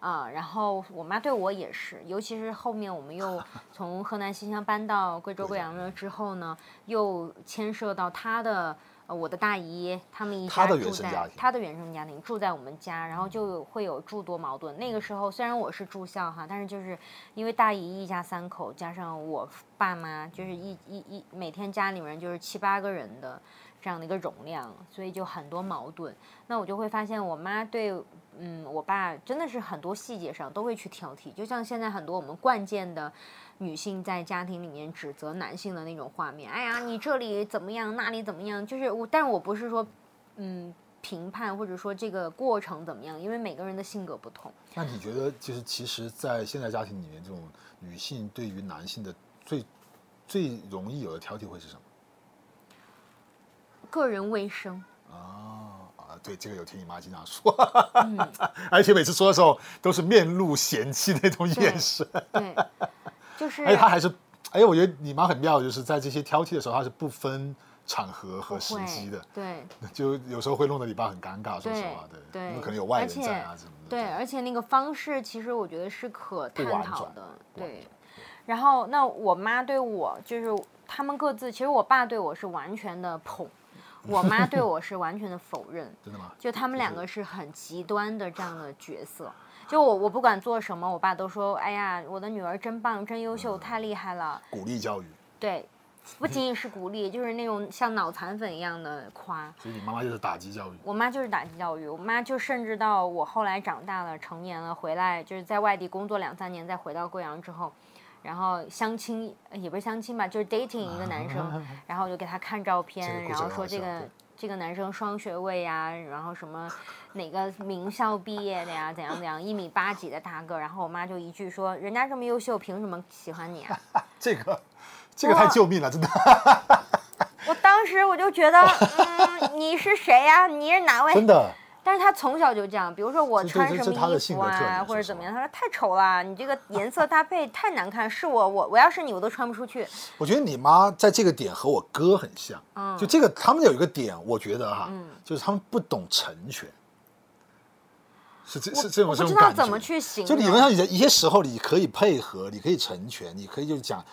啊、然后我妈对我也是，尤其是后面我们又 从河南新乡搬到贵州贵阳了之后呢，又牵涉到她的呃我的大姨他们一家住在原生家庭她的原生家庭住在我们家，然后就会有诸多矛盾。那个时候虽然我是住校哈，但是就是因为大姨一家三口加上我爸妈，就是一一一每天家里面就是七八个人的这样的一个容量，所以就很多矛盾。那我就会发现我妈对嗯我爸真的是很多细节上都会去挑剔，就像现在很多我们惯见的。女性在家庭里面指责男性的那种画面，哎呀，你这里怎么样，那里怎么样，就是我，但是我不是说，嗯，评判或者说这个过程怎么样，因为每个人的性格不同。那你觉得，就是其实，在现代家庭里面，这种女性对于男性的最最容易有的挑剔会是什么？个人卫生，啊啊，对，这个有听你妈经常说，而且每次说的时候都是面露嫌弃那种眼神。对，就是。哎，她还是，哎，我觉得你妈很妙，就是在这些挑剔的时候，她是不分场合和时机的。对。就有时候会弄得你爸很尴尬，说实话，对。对。因为可能有外人在啊，什么的。对，而且那个方式，其实我觉得是可探讨的。对。然后，那我妈对我就是他们各自，其实我爸对我是完全的捧，我妈对我是完全的否认。真的吗？就他们两个是很极端的这样的角色。就我我不管做什么，我爸都说：“哎呀，我的女儿真棒，真优秀，太厉害了。”鼓励教育。对，不仅仅是鼓励，就是那种像脑残粉一样的夸。所以你妈妈就是打击教育。我妈就是打击教育，我妈就甚至到我后来长大了、成年了，回来就是在外地工作两三年，再回到贵阳之后。然后相亲也不是相亲吧，就是 dating 一个男生，然后我就给他看照片，然后说这个这个男生双学位呀，然后什么哪个名校毕业的呀，怎样怎样，一米八几的大个，然后我妈就一句说，人家这么优秀，凭什么喜欢你啊？这个这个太救命了，真的。我当时我就觉得，嗯，你是谁呀？你是哪位？真的。但是他从小就这样，比如说我穿什么衣服啊，或者怎么样，他说太丑了，你这个颜色搭配太难看，是我我我要是你我都穿不出去。我觉得你妈在这个点和我哥很像，嗯，就这个他们有一个点，我觉得哈，就是他们不懂成全，是这是这种这种感觉。就理论上，你在一些时候你可以配合，你可以成全，你可以就是讲，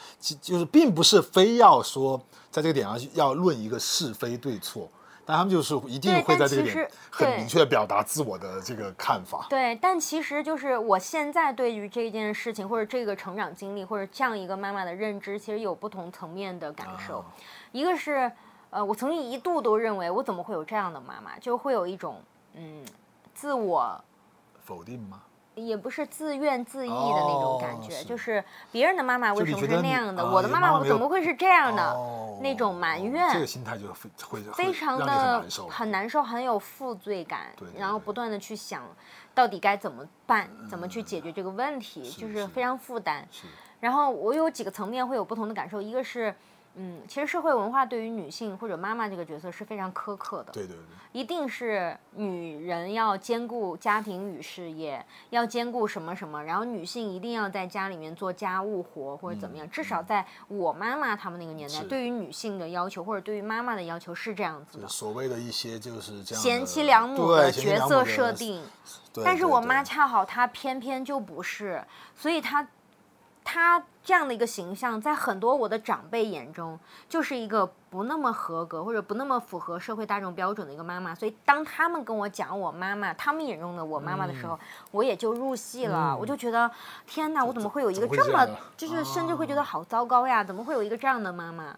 就是并不是非要说在这个点上要论一个是非对错。但他们就是一定会在这个点很明确的表达自我的这个看法。对，但其实就是我现在对于这件事情或者这个成长经历或者这样一个妈妈的认知，其实有不同层面的感受。一个是，呃，我曾经一度都认为我怎么会有这样的妈妈，就会有一种嗯自我否定吗？也不是自怨自艾的那种感觉，就是别人的妈妈为什么是那样的，我的妈妈我怎么会是这样的？那种埋怨，这个心态就会非常的很难受，很有负罪感，然后不断的去想到底该怎么办，怎么去解决这个问题，就是非常负担。然后我有几个层面会有不同的感受，一个是。嗯，其实社会文化对于女性或者妈妈这个角色是非常苛刻的。对对对，一定是女人要兼顾家庭与事业，要兼顾什么什么，然后女性一定要在家里面做家务活或者怎么样。至少在我妈妈他们那个年代，对于女性的要求或者对于妈妈的要求是这样子的。所谓的一些就是这样贤妻良母的角色设定，但是我妈恰好她偏偏就不是，所以她。她这样的一个形象，在很多我的长辈眼中，就是一个不那么合格或者不那么符合社会大众标准的一个妈妈。所以，当他们跟我讲我妈妈，他们眼中的我妈妈的时候，我也就入戏了。我就觉得，天哪，我怎么会有一个这么，就是甚至会觉得好糟糕呀？怎么会有一个这样的妈妈？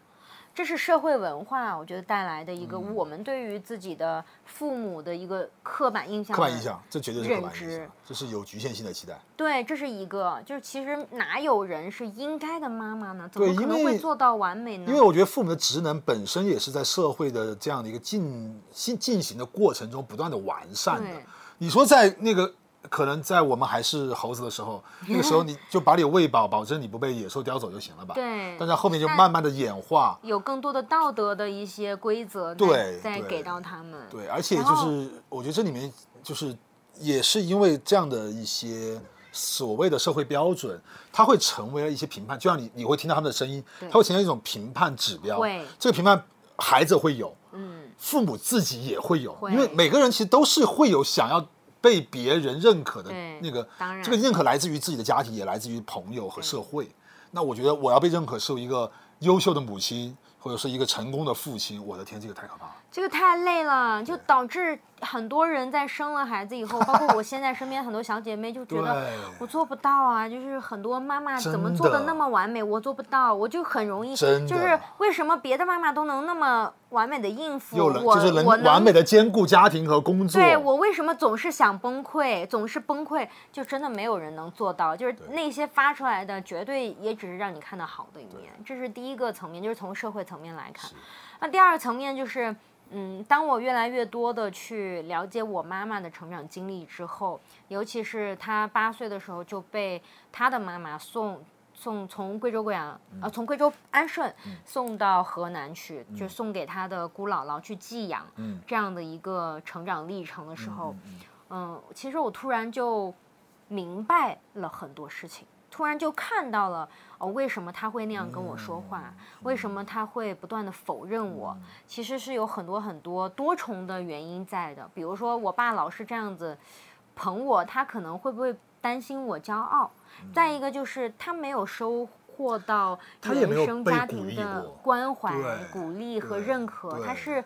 这是社会文化，我觉得带来的一个我们对于自己的父母的一个刻板印象。刻板印象，这绝对是刻板印象，这是有局限性的期待。对，这是一个，就是其实哪有人是应该的妈妈呢？怎么可能会做到完美呢？因为我觉得父母的职能本身也是在社会的这样的一个进进进行的过程中不断的完善的。你说在那个。可能在我们还是猴子的时候，那个时候你就把你喂饱，保证你不被野兽叼走就行了吧？对。但是后面就慢慢的演化，有更多的道德的一些规则，对，再给到他们。对，而且就是我觉得这里面就是也是因为这样的一些所谓的社会标准，它会成为了一些评判，就像你你会听到他们的声音，它会形成一种评判指标。对。这个评判孩子会有，嗯，父母自己也会有，因为每个人其实都是会有想要。被别人认可的那个，这个认可来自于自己的家庭，也来自于朋友和社会。那我觉得我要被认可是一个优秀的母亲，或者是一个成功的父亲。我的天，这个太可怕了。这个太累了，就导致很多人在生了孩子以后，包括我现在身边很多小姐妹就觉得我做不到啊，就是很多妈妈怎么做的那么完美，我做不到，我就很容易，就是为什么别的妈妈都能那么完美的应付，我就是能完美的兼顾家庭和工作，对我为什么总是想崩溃，总是崩溃，就真的没有人能做到，就是那些发出来的绝对也只是让你看到好的一面，这是第一个层面，就是从社会层面来看，那第二个层面就是。嗯，当我越来越多的去了解我妈妈的成长经历之后，尤其是她八岁的时候就被她的妈妈送送从贵州贵阳呃从贵州安顺送到河南去，就送给她的姑姥姥去寄养，嗯。这样的一个成长历程的时候，嗯。嗯，其实我突然就明白了很多事情，突然就看到了哦，为什么他会那样跟我说话，嗯为什么他会不断的否认我，其实是有很多很多多重的原因在的。比如说，我爸老是这样子捧我，他可能会不会担心我骄傲？嗯再一个就是他没有收获到原生家庭的关怀、鼓励和认可，他是。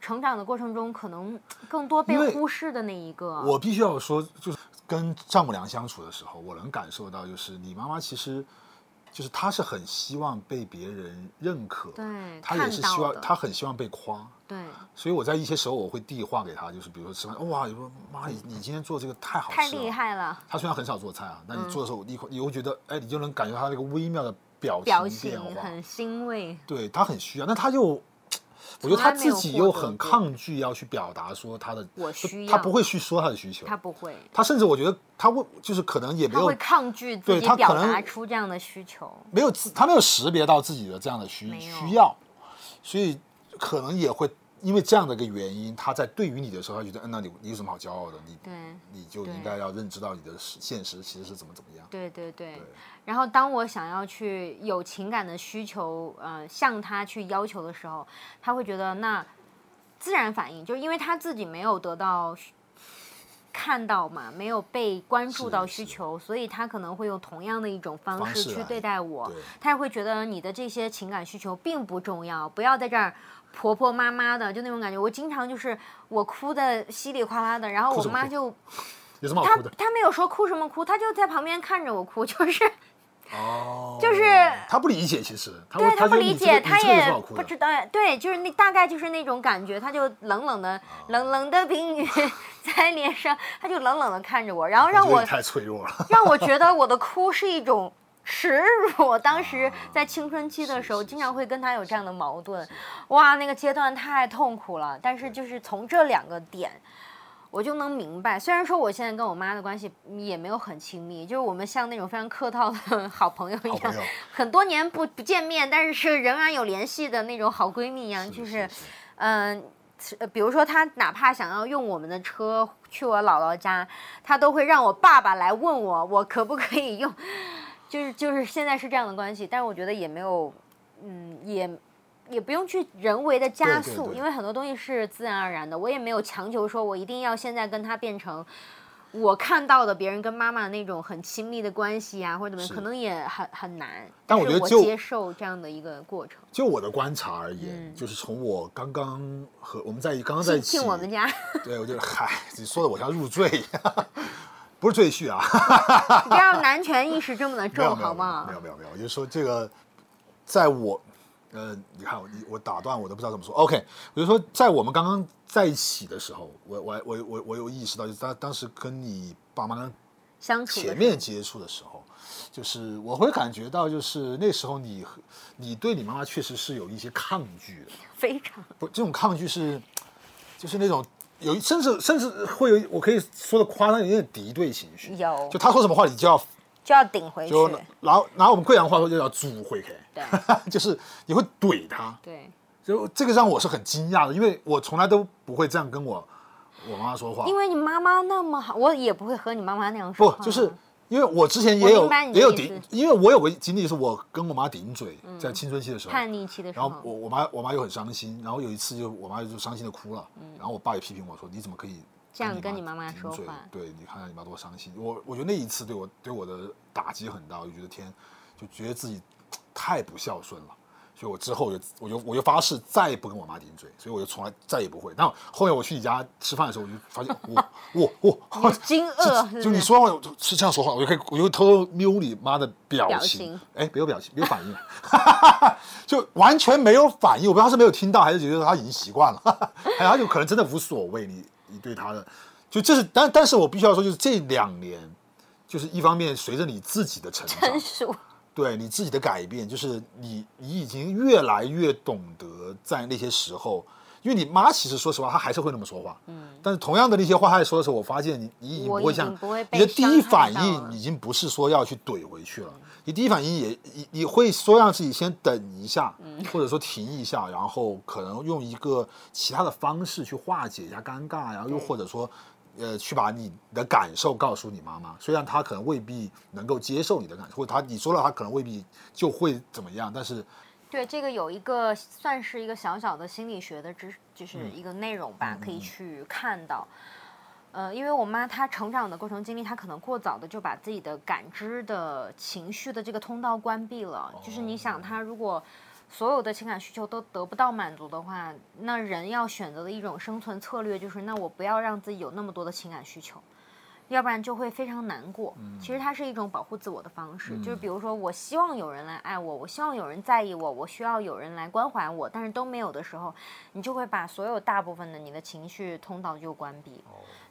成长的过程中，可能更多被忽视的那一个。我必须要说，就是跟丈母娘相处的时候，我能感受到，就是你妈妈其实，就是她是很希望被别人认可，对她也是希望，她很希望被夸。对所以我在一些时候我会递话给她，就是比如说吃饭，哇，你说妈，你你今天做这个太好吃了，太厉害了，她虽然很少做菜啊，但你做的时候，你你会觉得，哎，你就能感觉她那个微妙的表表情变化，很欣慰。对她很需要，那她又。我觉得他自己又很抗拒要去表达说他的，我需要他不会去说他的需求，他不会，他甚至我觉得他会就是可能也没有他会抗拒自对己表他可能达出这样的需求。没有自他没有识别到自己的这样的需需要，所以可能也会因为这样的一个原因，他在对于你的时候，他觉得嗯，那你你有什么好骄傲的？你对你就应该要认知到你的现实其实是怎么怎么样。对对对。然后当我想要去有情感的需求，呃，向他去要求的时候，他会觉得那自然反应，就是因为他自己没有得到看到嘛，没有被关注到需求，所以他可能会用同样的一种方式去对待我。他也会觉得你的这些情感需求并不重要，不要在这儿婆婆妈妈的，就那种感觉。我经常就是我哭的稀里哗啦的，然后我妈就有什么好她？她没有说哭什么哭，她就在旁边看着我哭，就是哦，就是他不理解，其实他对她不理解，她也不知道，对，就是那大概就是那种感觉，她就冷冷哦的冷冷的冰雨在脸上，她就冷冷的看着我，然后让我太脆弱了。让我觉得我的哭是一种耻辱。我当时在青春期的时候，是是经常会跟他有这样的矛盾，哇，那个阶段太痛苦了。但是就是从这两个点。我就能明白，虽然说我现在跟我妈的关系也没有很亲密，就是我们像那种非常客套的 好朋友一样很多年不不见面，但是仍然有联系的那种好闺蜜一样，就是是，嗯、呃比如说她哪怕想要用我们的车去我姥姥家，她都会让我爸爸来问我，我可不可以用，就是就是现在是这样的关系，但是我觉得也没有，嗯，也也不用去人为的加速，对对对因为很多东西是自然而然的，我也没有强求说我一定要现在跟他变成。我看到的别人跟妈妈那种很亲密的关系啊，或者怎么样，可能也很很难。但我觉得就我接受这样的一个过程。就我的观察而言，嗯就是从我刚刚和我们在刚刚在一起，进我们家，对我觉得嗨，你说的我像入赘一样，不是赘婿啊，不要男权意识这么的重，好吗没？有没有没有，我就说这个，在我呃，你看我你我打断我都不知道怎么说。OK，我就说在我们刚刚在一起的时候，我我我我我有意识到，就是当当时跟你爸妈相处前面接触的时候，就是我会感觉到，就是那时候你你对你妈妈确实是有一些抗拒的，非常不，这种抗拒是就是那种有甚至甚至会有我可以说的夸张，有点敌对情绪。有就他说什么话，你就要就要顶回去。就拿拿我们贵阳话说，就要煮回去。对 就是你会怼他，对，就这个让我是很惊讶的，因为我从来都不会这样跟我我妈妈说话因。为你妈妈那么好，我也不会和你妈妈那样说话。不就是因为我之前也有也有顶，因为我有个经历是我跟我妈顶嘴，在青春期的时候，叛逆期的时候，然后我我妈我妈又很伤心，然后有一次就我妈就伤心的哭了，然后我爸也批评我说你怎么可以嗯这样跟跟你妈妈顶嘴？说话。对，你看看你妈多伤心。我我觉得那一次对我对我的打击很大，我就觉得天，就觉得自己太不孝顺了。所以我之后就我就我就发誓再也不跟我妈顶嘴，所以我就从来再也不会。然后后面我去你家吃饭的时候，我就发现我我我 好惊 愕就你说话我是这样说话，我就可以我就偷偷瞄你妈的表表情情，哎，没有表情，没有反应，就完全没有反应。我不知道他是没有听到，还是觉得他已经习惯了，还有他就可能真的无所谓。你你对他的，就这是，但但是我必须要说，就是这两年，就是一方面随着你自己的成长成，熟，对你自己的改变，就是你你已经越来越懂得在那些时候，因为你妈其实说实话，她还是会那么说话，嗯，但是同样的那些话她说的时候，我发现你你已经不会像你的第一反应已经不是说要去怼回去了，你第一反应也你你会说让自己先等一下，或者说停一下，然后可能用一个其他的方式去化解一下尴尬，然后又或者说。呃，去把你的感受告诉你妈妈，虽然她可能未必能够接受你的感受，或者她你说了，她可能未必就会怎么样，但是，对这个有一个算是一个小小的心理学的知，就是一个内容吧，可以去看到。呃，因为我妈她成长的过程经历，她可能过早的就把自己的感知的情绪的这个通道关闭了，就是你想她如果。所有的情感需求都得不到满足的话，那人要选择的一种生存策略就是，那我不要让自己有那么多的情感需求，要不然就会非常难过。其实它是一种保护自我的方式，就是比如说，我希望有人来爱我，我希望有人在意我，我需要有人来关怀我，但是都没有的时候，你就会把所有大部分的你的情绪通道就关闭。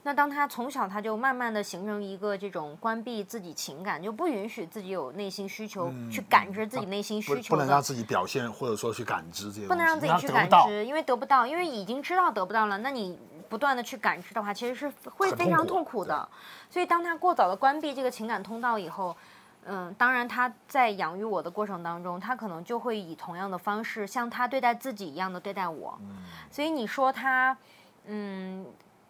那当他从小他就慢慢的形成一个这种关闭自己情感，就不允许自己有内心需求去感知自己内心需求，不能让自己表现或者说去感知这些，不能让自己去感知，因为得不到，因为已经知道得不到了，那你不断的去感知的话，其实是会非常痛苦的。所以当他过早的关闭这个情感通道以后，嗯，当然他在养育我的过程当中，他可能就会以同样的方式像他对待自己一样的对待我。所以你说他，嗯。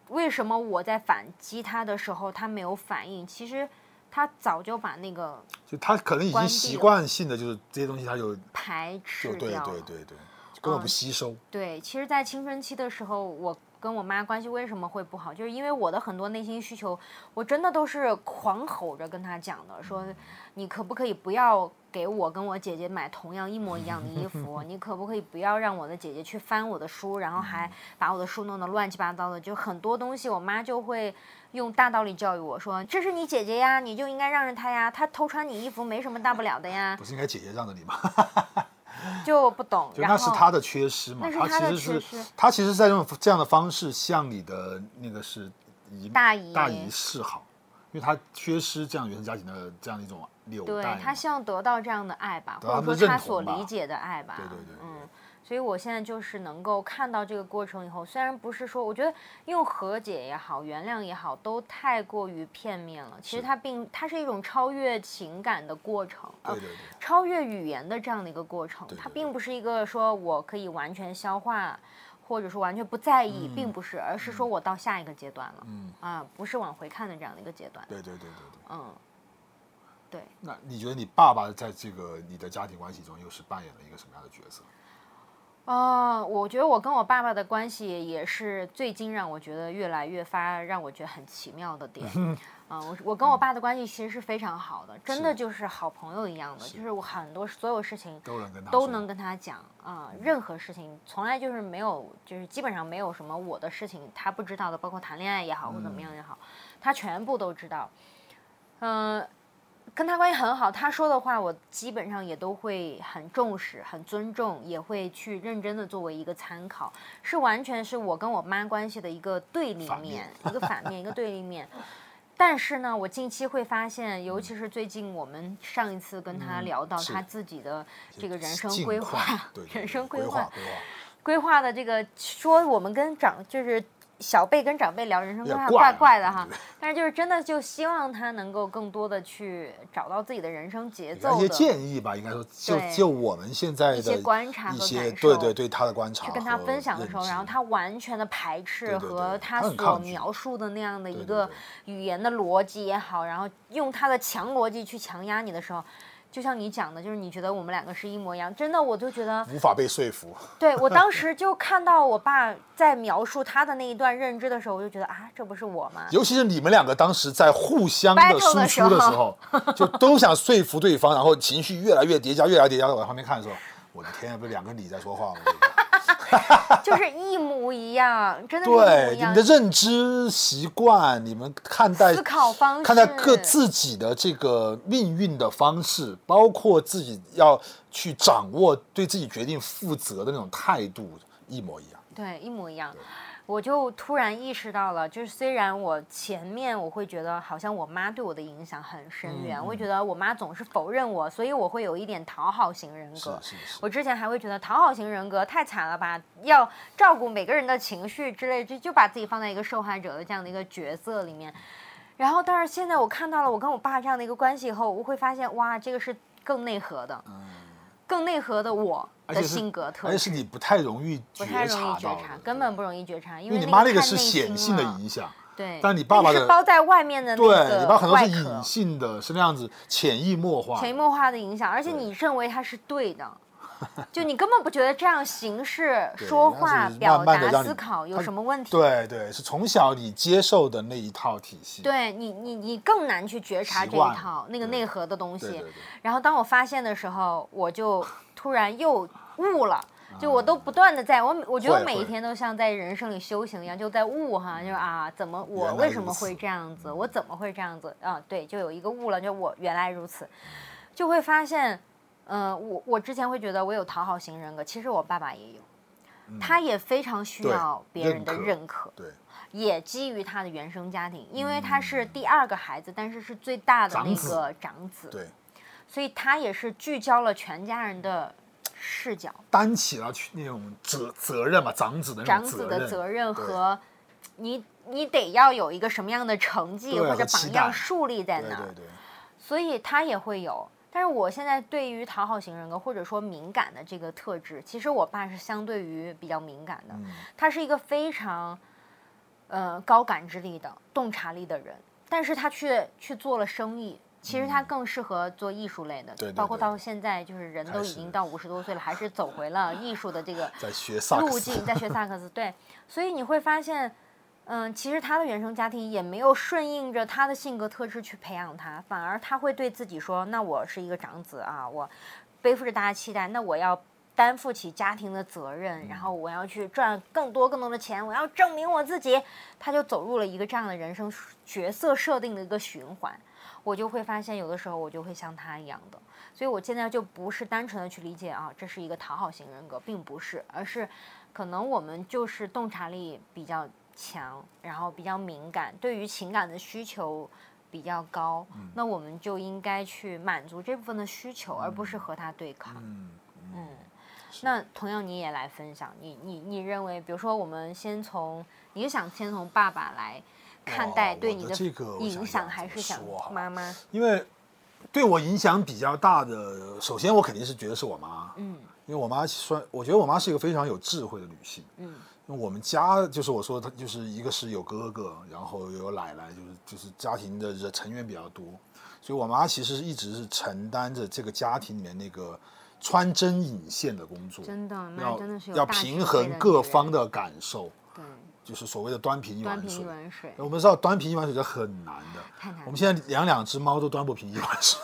为什么我在反击他的时候，他没有反应？其实他早就把那个，就他可能已经习惯性的就是这些东西，他就排斥掉，对对对对，根本不吸收。对，其实，在青春期的时候，我。跟我妈关系为什么会不好？就是因为我的很多内心需求，我真的都是狂吼着跟她讲的，说你可不可以不要给我跟我姐姐买同样一模一样的衣服？你可不可以不要让我的姐姐去翻我的书，然后还把我的书弄得乱七八糟的？就很多东西，我妈就会用大道理教育我说：“这是你姐姐呀，你就应该让着她呀，她偷穿你衣服没什么大不了的呀。”不是应该姐姐让着你吗？就不懂，就那是他的缺失嘛？他其实是他其实在用这样的方式向你的那个是姨大姨。大姨示好，因为他缺失这样原生家庭的这样一种纽带，对他希望得到这样的爱吧，或者说他所理解的爱吧，对对对，嗯。所以我现在就是能够看到这个过程以后，虽然不是说，我觉得用和解也好，原谅也好，都太过于片面了。其实它并它是一种超越情感的过程，对对对，超越语言的这样的一个过程。它并不是一个说我可以完全消化，或者说完全不在意，并不是，而是说我到下一个阶段了，嗯啊，不是往回看的这样的一个阶段。对对对对对，嗯，对。那你觉得你爸爸在这个你的家庭关系中又是扮演了一个什么样的角色？哦，我觉得我跟我爸爸的关系也是最近让我觉得越来越发让我觉得很奇妙的点。嗯，我我跟我爸的关系其实是非常好的，真的就是好朋友一样的，就是我很多所有事情都能跟他都能跟他讲啊，任何事情从来就是没有，就是基本上没有什么我的事情他不知道的，包括谈恋爱也好或怎么样也好，他全部都知道。嗯。跟他关系很好，他说的话我基本上也都会很重视、很尊重，也会去认真的作为一个参考，是完全是我跟我妈关系的一个对立面，一个反面，一个对立面。但是呢，我近期会发现，尤其是最近我们上一次跟他聊到他自己的这个人生规划、人生规划、规划的这个，说我们跟长就是。小辈跟长辈聊人生规划怪怪的哈，但是就是真的就希望他能够更多的去找到自己的人生节奏。一些建议吧，应该说就就我们现在的一些观察和感受，对对对他的观察，去跟他分享的时候，然后他完全的排斥和他所描述的那样的一个语言的逻辑也好，然后用他的强逻辑去强压你的时候。就像你讲的，就是你觉得我们两个是一模一样，真的，我就觉得无法被说服。对我当时就看到我爸在描述他的那一段认知的时候，我就觉得啊，这不是我吗？尤其是你们两个当时在互相的输出的时候，就都想说服对方，然后情绪越来越叠加，越来越叠加。我在旁边看的时候，我的天，不是两个你在说话吗？就是一模一样，真的对你们的认知习惯，你们看待思考方式，看待各自己的这个命运的方式，包括自己要去掌握对自己决定负责的那种态度，一模一样。对，一模一样。我就突然意识到了，就是虽然我前面我会觉得好像我妈对我的影响很深远，我会觉得我妈总是否认我，所以我会有一点讨好型人格。我之前还会觉得讨好型人格太惨了吧，要照顾每个人的情绪之类，就就把自己放在一个受害者的这样的一个角色里面。然后，但是现在我看到了我跟我爸这样的一个关系以后，我会发现，哇，这个是更内核的，更内核的我的性格特质，而且是你不太容易觉察到觉察，根本不容易觉察，因为你妈那个是显性的影响，对，但你爸爸的是包在外面的那对个你爸很多是外隐性的，是那样子潜移默化。潜移默化的影响，而且你认为它是对的，就你根本不觉得这样形式、说、话表达、思考有什么问题？对对，是从小你接受的那一套体系。对你，你你更难去觉察这一套那个内核的东西。然后当我发现的时候，我就突然又悟了。就我都不断的在我，我觉得我每一天都像在人生里修行一样，就在悟哈，就是啊，怎么我为什么会这样子？我怎么会这样子？啊，对，就有一个悟了，就我原来如此，就会发现，嗯、我我之前会觉得我有讨好型人格，其实我爸爸也有，他也非常需要别人的认可，对，也基于他的原生家庭，因为他是第二个孩子，但是是最大的那个长子，对，所以他也是聚焦了全家人的视角，担起了去那种责责任嘛，长子的那长子。的责任和你你得要有一个什么样的成绩或者榜样树立在那儿对，对，所以他也会有。但是我现在对于讨好型人格或者说敏感的这个特质，其实我爸是相对于比较敏感的，嗯他是一个非常呃高感知力的、洞察力的人，但是他却去做了生意。其实他更适合做艺术类的，嗯对对包括到现在，就是人都已经到五十多岁了，还是走回了艺术的这个路径，在学萨克斯。对，所以你会发现，嗯，其实他的原生家庭也没有顺应着他的性格特质去培养他，反而他会对自己说：“那我是一个长子啊，我背负着大家期待，那我要担负起家庭的责任，然后我要去赚更多更多的钱，我要证明我自己。”他就走入了一个这样的人生角色设定的一个循环。我就会发现，有的时候我就会像他一样的，所以我现在就不是单纯的去理解啊，这是一个讨好型人格，并不是，而是可能我们就是洞察力比较强，然后比较敏感，对于情感的需求比较高，那我们就应该去满足这部分的需求，而不是和他对抗。嗯，嗯，那同样你也来分享，你你你认为，比如说我们先从，你是想先从爸爸来看待对你的这个影响，还是想妈妈？因为对我影响比较大的，首先我肯定是觉得是我妈，嗯因为我妈算，我觉得我妈是一个非常有智慧的女性。嗯因为我们家就是我说，他就是一个是有哥哥，然后有奶奶，就是就是家庭的人成员比较多，所以我妈其实一直是承担着这个家庭里面那个穿针引线的工作，真的，妈要真的是要平衡各方的感受，对就是所谓的端平一端平碗水一。碗水，我们知道端平一碗水是很难的，太难。我们现在养两只猫都端不平一碗水，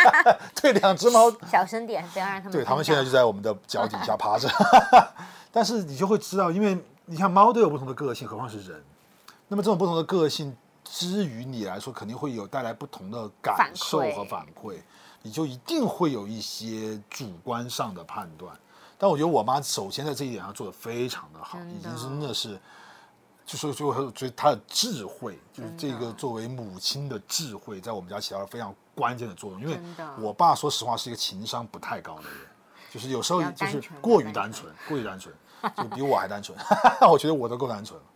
对，两只猫小声点，不要让他们对他们现在就在我们的脚底下趴着，但是你就会知道，因为你看猫都有不同的个性，何况是人。那么这种不同的个性，之于你来说，肯定会有带来不同的感受和反馈，你就一定会有一些主观上的判断。但我觉得我妈首先在这一点上做的非常的好，已经真的是，就是就我觉得她的智慧，就是这个作为母亲的智慧，在我们家起到了非常关键的作用。因为我爸说实话是一个情商不太高的人，就是有时候就是过于单纯，过于单纯，就比我还单纯。我觉得我都够单纯了，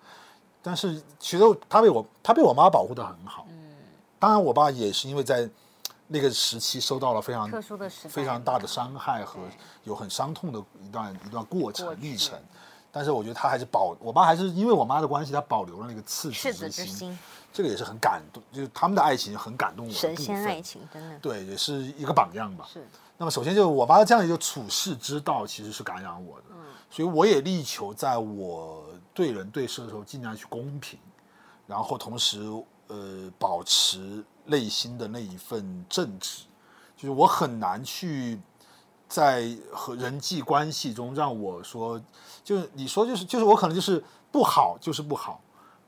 但是其实他被我他被我妈保护的很好。嗯当然我爸也是因为在那个时期受到了非常特殊的非常大的伤害和有很伤痛的一段一段过程历程。但是我觉得他还是保，我爸还是因为我妈的关系，他保留了那个赤赤子之心，这个也是很感动，就是他们的爱情很感动我的神仙爱情，真的。对，也是一个榜样吧。是。那么首先就是我妈这样一个处世之道，其实是感染我的，所以我也力求在我对人对事的时候尽量去公平，然后同时呃保持内心的那一份正直，就是我很难去在和人际关系中让我说，就是你说就是就是我可能就是不好就是不好，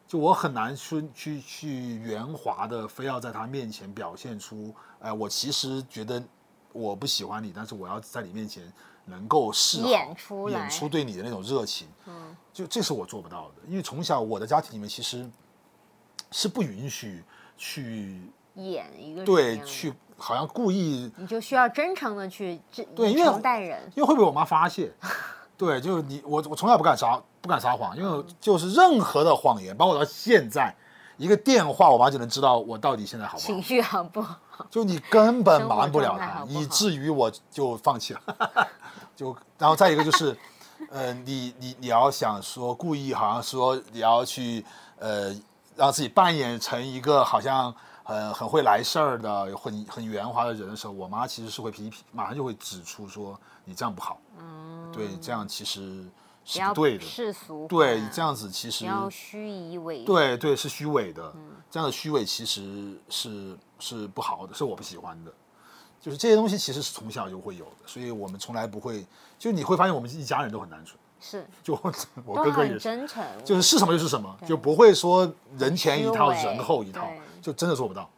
就我很难去去去圆滑的，非要在他面前表现出，哎、我其实觉得我不喜欢你，但是我要在你面前能够示好演出演出对你的那种热情。嗯，就这是我做不到的，因为从小我的家庭里面其实是不允许去演一个对去好像故意，你就需要真诚的去对因为待人，因为会被我妈发现。对，就是你我我从来不敢撒不敢撒谎，因为就是任何的谎言，包括到现在一个电话，我妈就能知道我到底现在好不好，情绪好不好。就你根本瞒不了他，生活状态好不好以至于我就放弃了。就然后再一个就是，呃，你你你要想说故意好像说你要去呃让自己扮演成一个好像很很会来事儿的、很很圆滑的人的时候，我妈其实是会批评，马上就会指出说你这样不好，嗯，对，这样其实是不对的。世俗，对，这样子其实不要虚以委，对对是虚伪的，嗯这样的虚伪其实是是不好的，是我不喜欢的。就是这些东西其实是从小就会有的，所以我们从来不会，就你会发现我们一家人都很单纯，是就我哥哥也是，真诚，就是是什么就是什么，就不会说人前一套人后一套对，就真的做不到。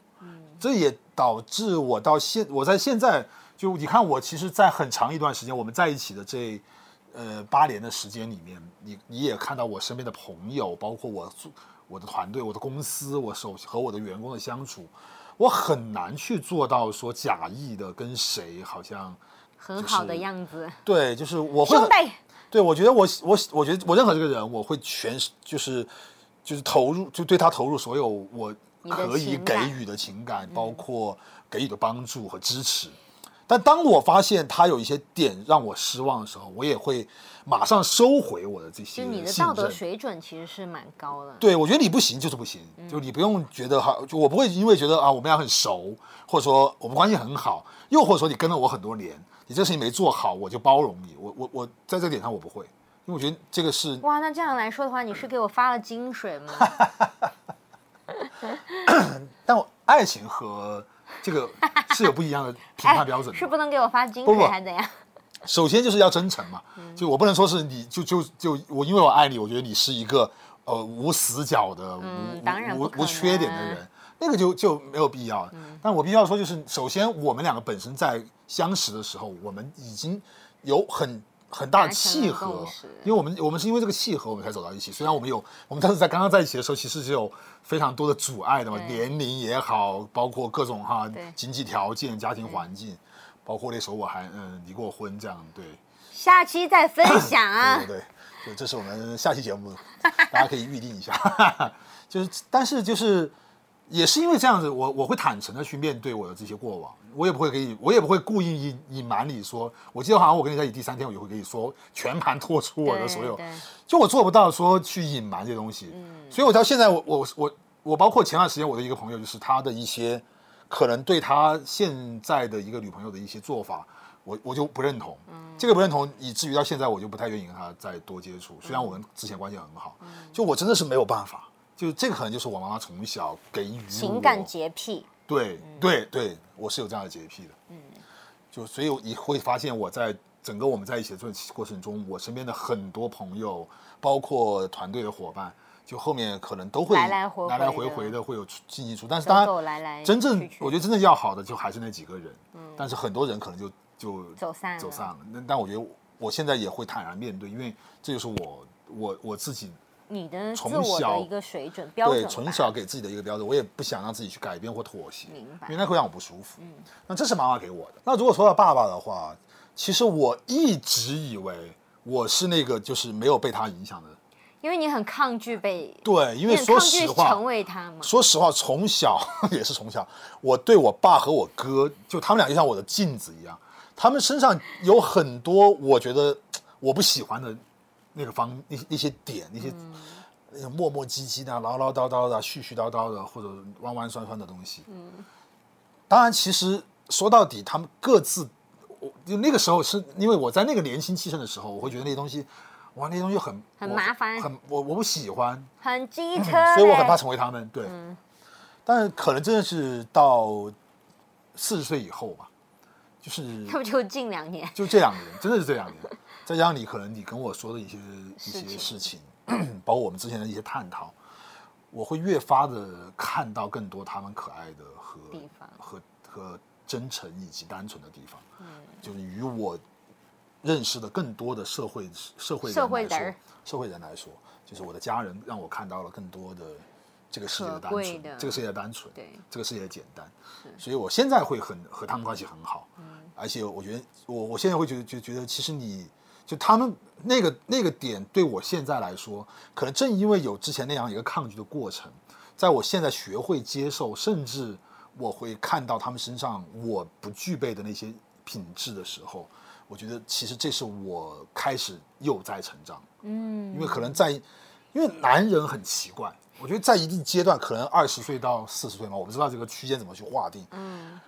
这也导致我到现我在现在就你看我其实，在很长一段时间我们在一起的这呃八年的时间里面，你你也看到我身边的朋友，包括我做我的团队、我的公司，我手和我的员工的相处，我很难去做到说假意的跟谁好像很好的样子，对，就是我会对，我觉得我我我觉得我任何这个人，我会全就是就是投入，就对他投入所有我可以给予的情感，包括给予的帮助和支持。但当我发现他有一些点让我失望的时候，我也会马上收回我的这些就你的道德。水准其实是蛮高的，对，我觉得你不行就是不行，就你不用觉得哈，就我不会因为觉得啊我们俩很熟，或者说我们关系很好，又或者说你跟了我很多年，你这事情没做好，我就包容你。我我我在这点上我不会，因为我觉得这个是哇，那这样来说的话，你是给我发了金水吗？但我爱情和这个是有不一样的评判标准的。哎是不能给我发金不不水还怎样？首先就是要真诚嘛，嗯就我不能说是你就就就我因为我爱你，我觉得你是一个呃无死角的、嗯无无无缺点的人，那个就就没有必要。嗯但我必须要说，就是首先我们两个本身在相识的时候，我们已经有很很大契合，因为我们我们是因为这个契合我们才走到一起。虽然我们有我们当时在刚刚在一起的时候，其实是有非常多的阻碍的嘛，年龄也好，包括各种哈经济条件、家庭环境，包括那时候我还嗯离过婚，这样对。下期再分享啊对。对对，对，这是我们下期节目，大家可以预定一下。就是，但是就是，也是因为这样子，我我会坦诚的去面对我的这些过往，我也不会给你，我也不会故意隐隐瞒你说，我记得好像我跟你在一起第三天，我就会跟你说全盘托出我的所有，就我做不到说去隐瞒这些东西，所以我到现在我我我我包括前段时间我的一个朋友，就是他的一些可能对他现在的一个女朋友的一些做法，我我就不认同，这个不认同，以至于到现在我就不太愿意跟他再多接触。虽然我们之前关系很好，就我真的是没有办法，就这个可能就是我妈妈从小给予情感洁癖，对对对，我是有这样的洁癖的。嗯，就所以你会发现我在整个我们在一起的这过程中，我身边的很多朋友，包括团队的伙伴，就后面可能都会来来回回来来回的回的会有进进出，但是当然真正我觉得真正要好的就还是那几个人，但是很多人可能就就走散了走散了。那但我觉得我现在也会坦然面对，因为这就是我我我自己你的自从我的小一个水准标准对，从小给自己的一个标准，我也不想让自己去改变或妥协，明白嗯因为那会让我不舒服。嗯那这是妈妈给我的。那如果说到爸爸的话，其实我一直以为我是那个就是没有被他影响的。因为你很抗拒被，对，因因为说实话成，为他嘛，说实话，从小 也是从小，我对我爸和我哥，就他们俩就像我的镜子一样，他们身上有很多我觉得我不喜欢的那个方那那些点，那些、那种磨磨唧唧的、唠唠叨叨的、絮絮叨叨的，或者弯弯酸酸的东西。嗯，当然，其实说到底，他们各自，我就那个时候是因为我在那个年轻气盛的时候，我会觉得那些东西，哇，那些东西很很麻烦很我我不喜欢，很机车，所以我很怕。成为他们。对，但可能真的是到四十岁以后吧，就是 那不就近两年？就这两年，真的是这两年，再加上你可能你跟我说的一些一些事情，包括我们之前的一些探讨，我会越发的看到更多他们可爱的和和和真诚以及单纯的地方。嗯，就是与我认识的更多的社会社会社会人，社会人来说，就是我的家人让我看到了更多的这个世界的单纯，这个世界的单纯，对这个世界的简单，所以我现在会很和他们关系很好，而且我觉得我我现在会觉得就觉得其实你就他们那个那个点对我现在来说，可能正因为有之前那样一个抗拒的过程，在我现在学会接受，甚至我会看到他们身上我不具备的那些品质的时候，我觉得其实这是我开始又在成长。嗯，因为可能在，因为男人很奇怪，我觉得在一定阶段，可能二十岁到四十岁嘛，我不知道这个区间怎么去划定。嗯，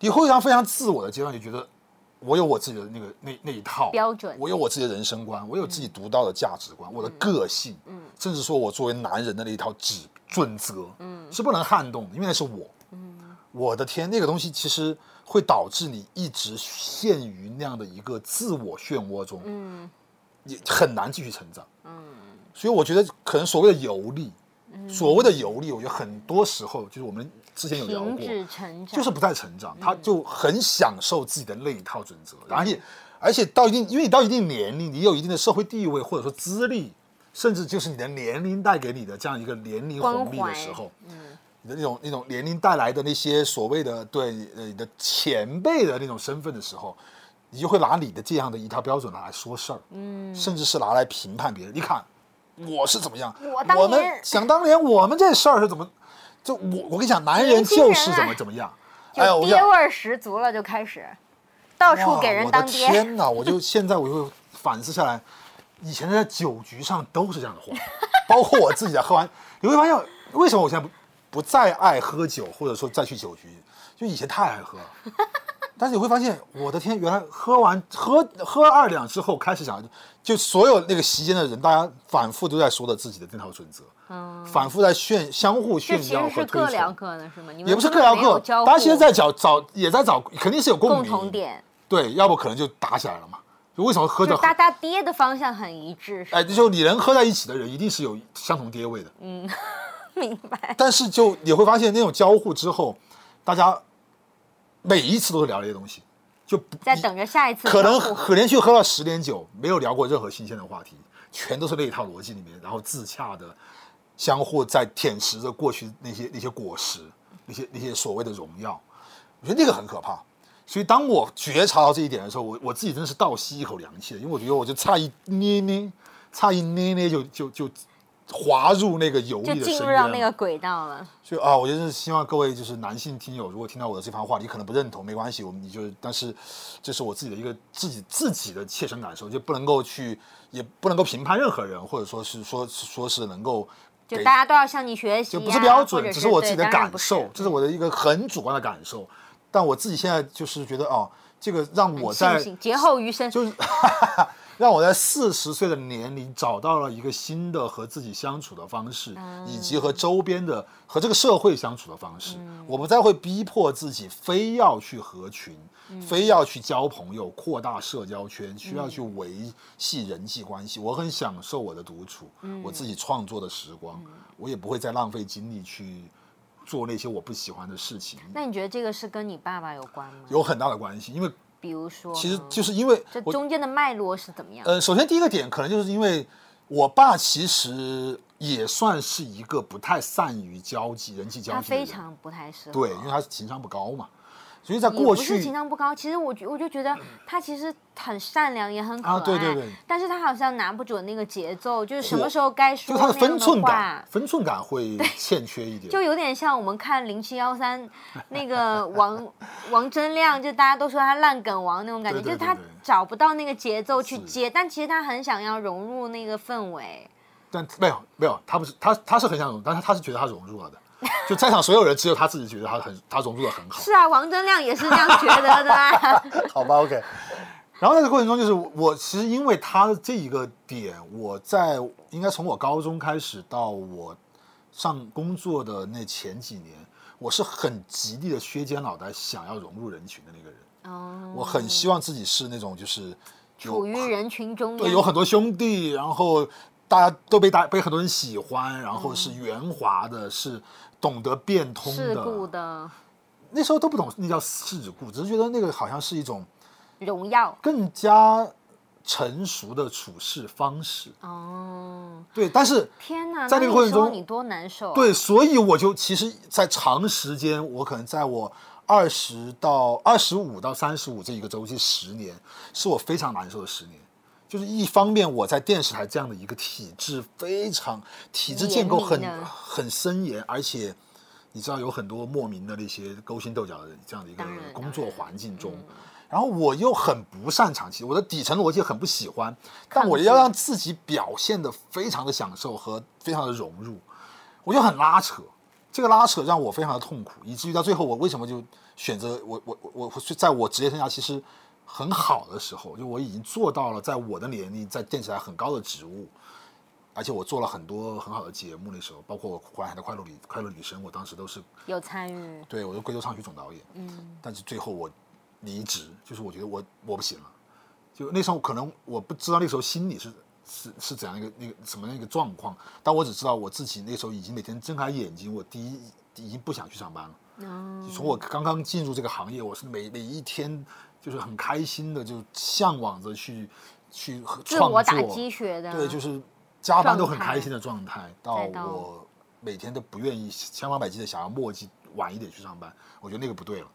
你会让非常自我的阶段，就觉得我有我自己的那个那那一套标准我有我自己的人生观，我有自己独到的价值观，我的个性，嗯。甚至说我作为男人的那一套指准则，嗯，是不能撼动的，因为那是我。嗯。我的天，那个东西其实会导致你一直陷于那样的一个自我漩涡中，嗯。也很难继续成长。嗯。所以我觉得可能所谓的游历，所谓的游历，我觉得很多时候就是我们之前有聊过，就是不再成长，他就很享受自己的那一套准则，而且而且到一定，因为你到一定年龄，你有一定的社会地位或者说资历，甚至就是你的年龄带给你的这样一个年龄红利的时候，嗯。你的那种那种年龄带来的那些所谓的对呃你的前辈的那种身份的时候，你就会拿你的这样的一套标准拿来说事儿，嗯，甚至是拿来评判别人。你看我是怎么样，我当我们年想当年我们这事儿是怎么，就我我跟你讲，男人就是怎么啊怎么样。哎我想爹味儿十足了，就开始到处给人当爹。天哪！我就 现在我就反思下来，以前在酒局上都是这样的话，包括我自己在喝完，你会发现为什么我现在不不再爱喝酒，或者说再去酒局，就以前太爱喝了。但是你会发现，我的天，原来喝完喝喝二两之后，开始讲，就所有那个席间的人，大家反复都在说的自己的那套准则，嗯，反复在炫相互炫耀是和推崇。各聊各的，是吗？你们也不是各聊各，大家现在在找找也在找，肯定是有共共同点，对，要不可能就打起来了嘛。就为什么喝着就大家爹的方向很一致。是哎，就你能喝在一起的人，一定是有相同爹位的。嗯，明白。但是就你会发现，那种交互之后，大家每一次都是聊这些东西，就不在等着下一次可能可连续喝了十点酒，没有聊过任何新鲜的话题，全都是那一套逻辑里面，然后自洽的相互在舔食着过去那些那些果实，那些那些所谓的荣耀，我觉得那个很可怕。所以当我觉察到这一点的时候，我我自己真的是倒吸一口凉气的，因为我觉得我就差一捏捏，差一捏捏就就就滑入那个油就腻的深渊进入到那个轨道了。所以啊，我就是希望各位就是男性听友，如果听到我的这番话，你可能不认同，没关系，我们你就，但是这是我自己的一个自己自己的切身感受，就不能够去，也不能够评判任何人，或者说是说说是能够就大家都要向你学习、啊，就不是标准，者只是我自己的感受，这是我的一个很主观的感受。但我自己现在就是觉得哦，这个让我在劫后余生。就是 让我在四十岁的年龄找到了一个新的和自己相处的方式，以及和周边的和这个社会相处的方式。我不再会逼迫自己非要去合群，非要去交朋友、扩大社交圈，需要去维系人际关系。我很享受我的独处，我自己创作的时光，我也不会再浪费精力去做那些我不喜欢的事情。那你觉得这个是跟你爸爸有关吗？有很大的关系，因为比如说，其实就是因为这中间的脉络是怎么样？呃，首先第一个点可能就是因为我爸其实也算是一个不太善于交际、人际交际他，非常不太适合。对，因为他是情商不高嘛，所以在也不是情商不高，其实我觉我就觉得他其实很善良，也很可爱，啊对对对但是他好像拿不准那个节奏，就是什么时候该说就他的分寸感，分寸感会欠缺一点。就有点像我们看零七幺三 那个王王铮亮，就大家都说他烂梗王那种感觉，就是他找不到那个节奏去接，但其实他很想要融入那个氛围。但没有没有，他不是他他是很想融入，但是他是觉得他融入了的。就在场所有人，只有他自己觉得他很他融入的很好。是啊，王铮亮也是这样觉得的啊。好吧，OK。然后在这个过程中，就是我其实因为他的这一个点，我在应该从我高中开始到我上工作的那前几年，我是很极力的削尖脑袋想要融入人群的那个人。哦，我很希望自己是那种就是处于人群中对，有很多兄弟，然后大家都被大被很多人喜欢，然后是圆滑的，是懂得变通世的。故的那时候都不懂那叫世故，只是觉得那个好像是一种荣耀。更加成熟的处事方式。哦，对，但是天哪，在那个过程中你多难受、啊。对，所以我就其实，在长时间，我可能在我二十到二十五到三十五这一个周期，十年是我非常难受的十年。就是一方面，我在电视台这样的一个体制非常体制建构很很森严，而且你知道有很多莫名的那些勾心斗角的这样的一个工作环境中，然后我又很不擅长，其实我的底层逻辑很不喜欢，但我要让自己表现的非常的享受和非常的融入，我就很拉扯。这个拉扯让我非常的痛苦，以至于到最后，我为什么就选择我我我我在我职业生涯其实很好的时候，就我已经做到了在我的年龄在电视台很高的职务，而且我做了很多很好的节目。那时候，包括我《湖南海的快乐女快乐女生》，我当时都是有参与，对我是贵州唱曲总导演。嗯，但是最后我离职，就是我觉得我我不行了。就那时候可能我不知道那时候心里是是是怎样一个那个什么样一个状况，但我只知道我自己那时候已经每天睁开眼睛，我第一已经不想去上班了。哦从我刚刚进入这个行业，我是每每一天就是很开心的，就向往着去去和自创我打鸡血的，对，就是加班都很开心的状态，到我每天都不愿意千方百计的想要磨叽晚一点去上班，我觉得那个不对了，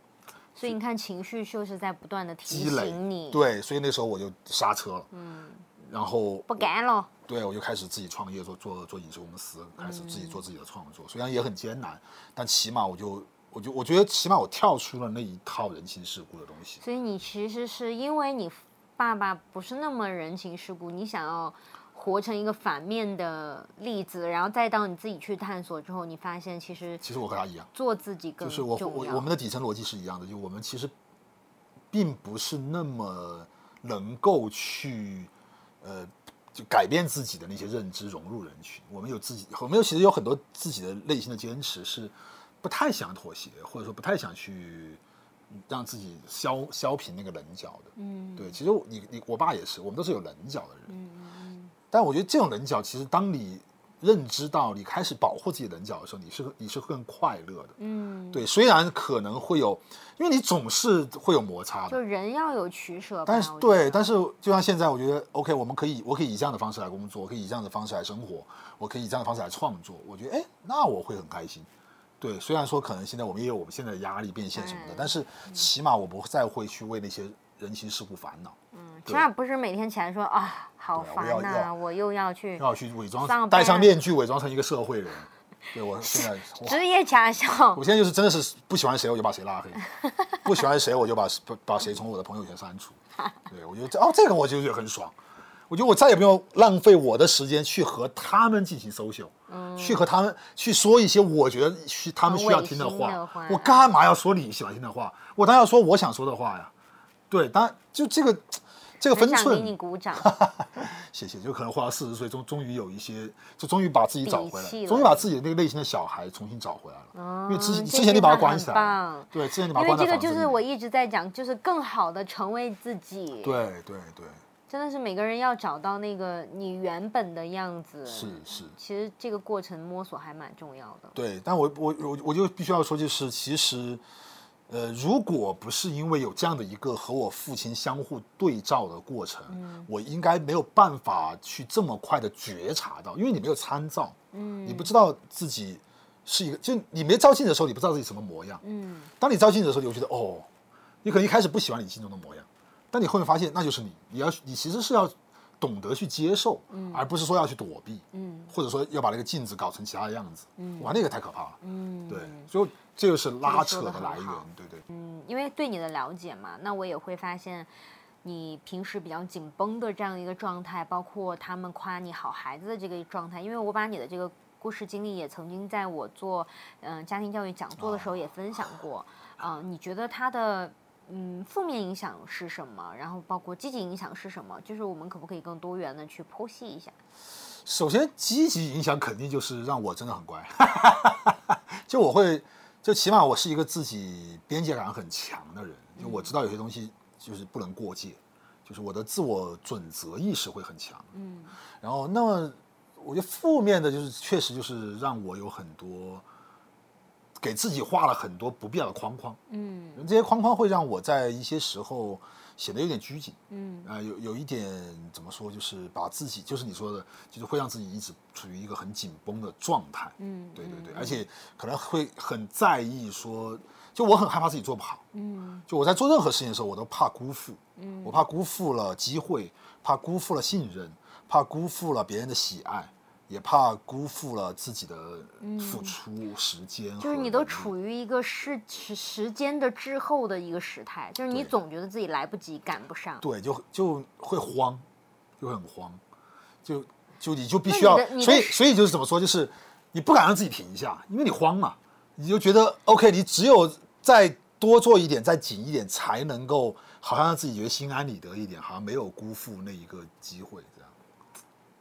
所以你看，情绪就是在不断的提积累醒你，，对，所以那时候我就刹车了，嗯，然后不干了。对我就开始自己创业，做做做影视公司，开始自己做自己的创作，虽然也很艰难，但起码我就我就我觉得起码我跳出了那一套人情世故的东西，所以你其实是因为你爸爸不是那么人情世故，你想要活成一个反面的例子，然后再到你自己去探索之后，你发现其实其实我和他一样。做自己更就是我。我我们的底层逻辑是一样的，就我们其实并不是那么能够去呃就改变自己的那些认知，融入人群。我们有自己，我们有其实有很多自己的内心的坚持，是不太想妥协，或者说不太想去让自己削削平那个棱角的。嗯，对，其实你你我爸也是，我们都是有棱角的人。嗯嗯但我觉得这种棱角，其实当你认知到你开始保护自己棱角的时候，你是你是更快乐的。嗯，对，虽然可能会有，因为你总是会有摩擦就，人要有取舍。但是对，但是就像现在，我觉得 OK，我们可以，我可以以这样的方式来工作，我可以以这样的方式来生活，我可以以这样的方式来创作，我觉得哎，那我会很开心。对，虽然说可能现在我们也有我们现在的压力变现什么的嗯，但是起码我不再会去为那些人情世故烦恼，嗯起码不是每天起来说啊，好烦呐、要我又要去要去伪装，戴上面具，伪装成一个社会人。对我现在，哇职业假笑我。现在就是真的是不喜欢谁我就把谁拉黑，不喜欢谁我就把把把谁从我的朋友圈删除。对我觉得这哦这个我就觉得很爽，我觉得我再也不用浪费我的时间去和他们进行 social，、去和他们去说一些我觉得需他们需要听的话，的话我干嘛要说你喜欢听的话？我当然要说我想说的话呀。对，当然就这个这个分很想给你，鼓掌，谢谢。就可能活到四十岁，终终于有一些，就终于把自己找回来终于把自己的那个内心的小孩重新找回来了。因为之嗯之前你把它关起来了，对，之前你把它关在这个就是我一直在讲，就是更好的成为自己。，对对对，真的是每个人要找到那个你原本的样子。是是，其实这个过程摸索还蛮重要的。对。但我我我我就必须要说，就是其实，呃，如果不是因为有这样的一个和我父亲相互对照的过程，嗯我应该没有办法去这么快的觉察到，因为你没有参照，嗯你不知道自己是一个，就你没照镜子的时候，你不知道自己什么模样。嗯，当你照镜子的时候，你就觉得哦，你可能一开始不喜欢你心中的模样，但你后面发现那就是你，你要你其实是要懂得去接受，而不是说要去躲避，嗯，或者说要把那个镜子搞成其他的样子，嗯哇，那个太可怕了，嗯对，所以这就是拉扯的来源对对。嗯，因为对你的了解嘛，那我也会发现。你平时比较紧绷的这样一个状态，包括他们夸你好孩子的这个状态，因为我把你的这个故事经历也曾经在我做嗯、呃家庭教育讲座的时候也分享过。嗯、你觉得他的嗯负面影响是什么？然后包括积极影响是什么？就是我们可不可以更多元的去剖析一下？首先，积极影响肯定就是让我真的很乖，就我会，就起码我是一个自己边界感很强的人，就我知道有些东西就是不能过界，就是我的自我准则意识会很强。嗯然后，那么我觉得负面的就是确实就是让我有很多给自己画了很多不必要的框框，嗯。这些框框会让我在一些时候显得有点拘谨，嗯。啊、有有一点怎么说，就是把自己，就是你说的，就是会让自己一直处于一个很紧绷的状态，嗯，对对对，而且可能会很在意说，就我很害怕自己做不好，嗯。就我在做任何事情的时候，我都怕辜负，嗯。我怕辜负了机会，怕辜负了信任，怕辜负了别人的喜爱，也怕辜负了自己的付出时间、嗯就是你都处于一个时时时间的滞后的一个时态，就是你总觉得自己来不及，赶不上。对，就就会慌，就会很慌，就就你就必须要所以所以就是怎么说，就是你不敢让自己停一下，因为你慌嘛，你就觉得 OK，你只有再多做一点，再紧一点，才能够好像让自己觉得心安理得一点，好像没有辜负那一个机会。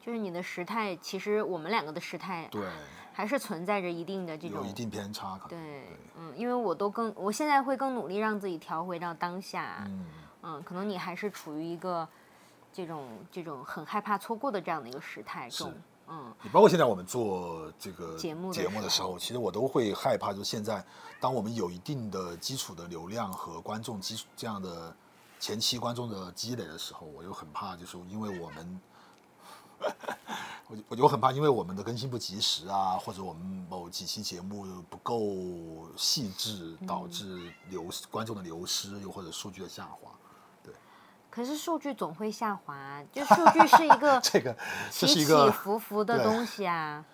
就是你的时态，其实我们两个的时态对，还是存在着一定的这种有一定偏差可能。对，嗯，因为我都更，我现在会更努力让自己调回到当下，嗯，嗯，可能你还是处于一个这种这种很害怕错过的这样的一个时态中，嗯你包括现在我们做这个节目的节目的时候时候，其实我都会害怕，就是现在当我们有一定的基础的流量和观众基础这样的前期观众的积累的时候，我又很怕，就是因为我们。我就我就很怕，因为我们的更新不及时啊，或者我们某几期节目不够细致，导嗯致流失观众的流失，又或者数据的下滑。对可是数据总会下滑，就数据是一个 这个这起起是一个伏伏的东西啊，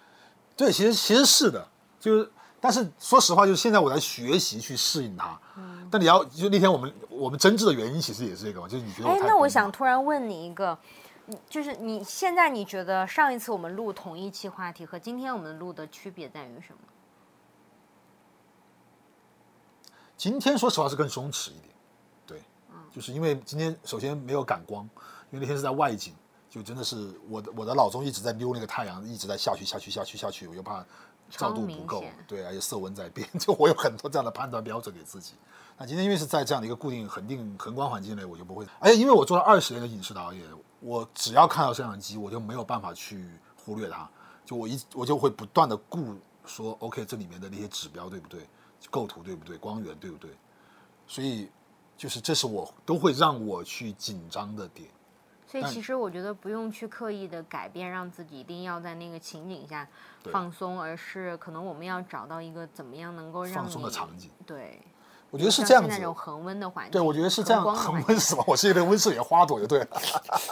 对，其实其实是的，就是，但是说实话，就是现在我在学习去适应它。嗯但你要就那天我们我们争执的原因，其实也是这个嘛，就是你觉得哎，那我想突然问你一个，你就是你现在你觉得上一次我们录同一期话题和今天我们录的区别在于什么？今天说实话是更松弛一点，对，嗯就是因为今天首先没有感光，因为那天是在外景，就真的是我的我的脑中一直在溜那个太阳，一直在下去下去下去下去，我又怕照度不够对，而且色温在变，就我有很多这样的判断标准给自己。那今天因为是在这样的一个固定恒定恒光环境内，我就不会，而且因为我做了二十年的影视导演，我只要看到摄像机，我就没有办法去忽略它，就我一我就会不断的顾说，OK，这里面的那些指标对不对，构图对不对，光源对不对，所以就是这是我都会让我去紧张的点。所以其实我觉得不用去刻意的改变，让自己一定要在那个情景下放松，而是可能我们要找到一个怎么样能够让放松的场景，对，我觉得是像这样子那。种恒温的环境，对，我觉得是这样，恒温是吧？我是一个温室里的花朵就对了。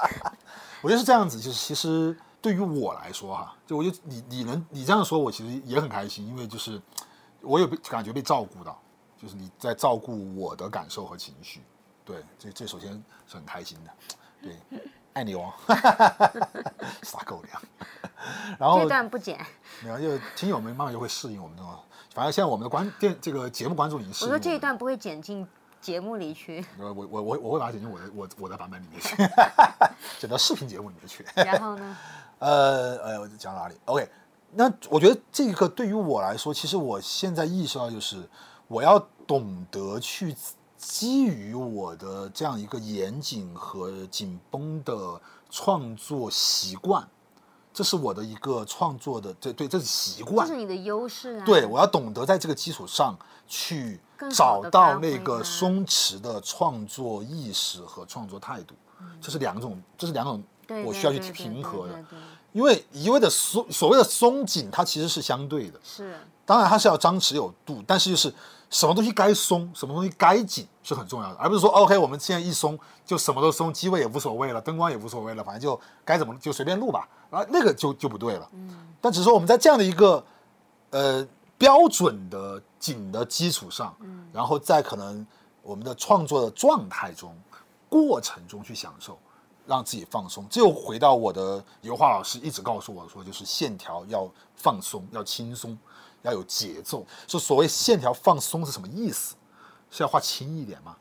我觉得是这样子，就是其实对于我来说哈，就我觉得你你能你这样说，我其实也很开心，因为就是我有被感觉被照顾到，就是你在照顾我的感受和情绪。对，这这首先是很开心的。对，爱你哦，撒狗粮。然后这段不剪。没有，就听友们慢慢就会适应我们这种，反正现在我们的关电这个节目观众已经适应们我说这一段不会剪进节目里去，我我我我我会把它剪进我的我我的版本里面去，剪到视频节目里面去。然后呢？呃呃，我讲到哪里？OK，那我觉得这个对于我来说，其实我现在意识到就是我要懂得去基于我的这样一个严谨和紧绷的创作习惯，这是我的一个创作的对对，这是习惯这是。你的优势啊。对，我要懂得在这个基础上去找到那个松弛的创作意识和创作态度，这是两种，这是两种我需要去平和的因为一味的松，所谓的松紧，它其实是相对的。是，当然它是要张弛有度，但是就是什么东西该松，什么东西该紧是很重要的，而不是说 OK，我们现在一松就什么都松，机位也无所谓了，灯光也无所谓了，反正就该怎么就随便录吧，啊，那个就就不对了。嗯，但只是说我们在这样的一个呃标准的紧的基础上，嗯，然后在可能我们的创作的状态中、过程中去享受。让自己放松，这又回到我的油画老师一直告诉我说，就是线条要放松，要轻松，要有节奏。说所谓线条放松是什么意思？是要画轻一点吗？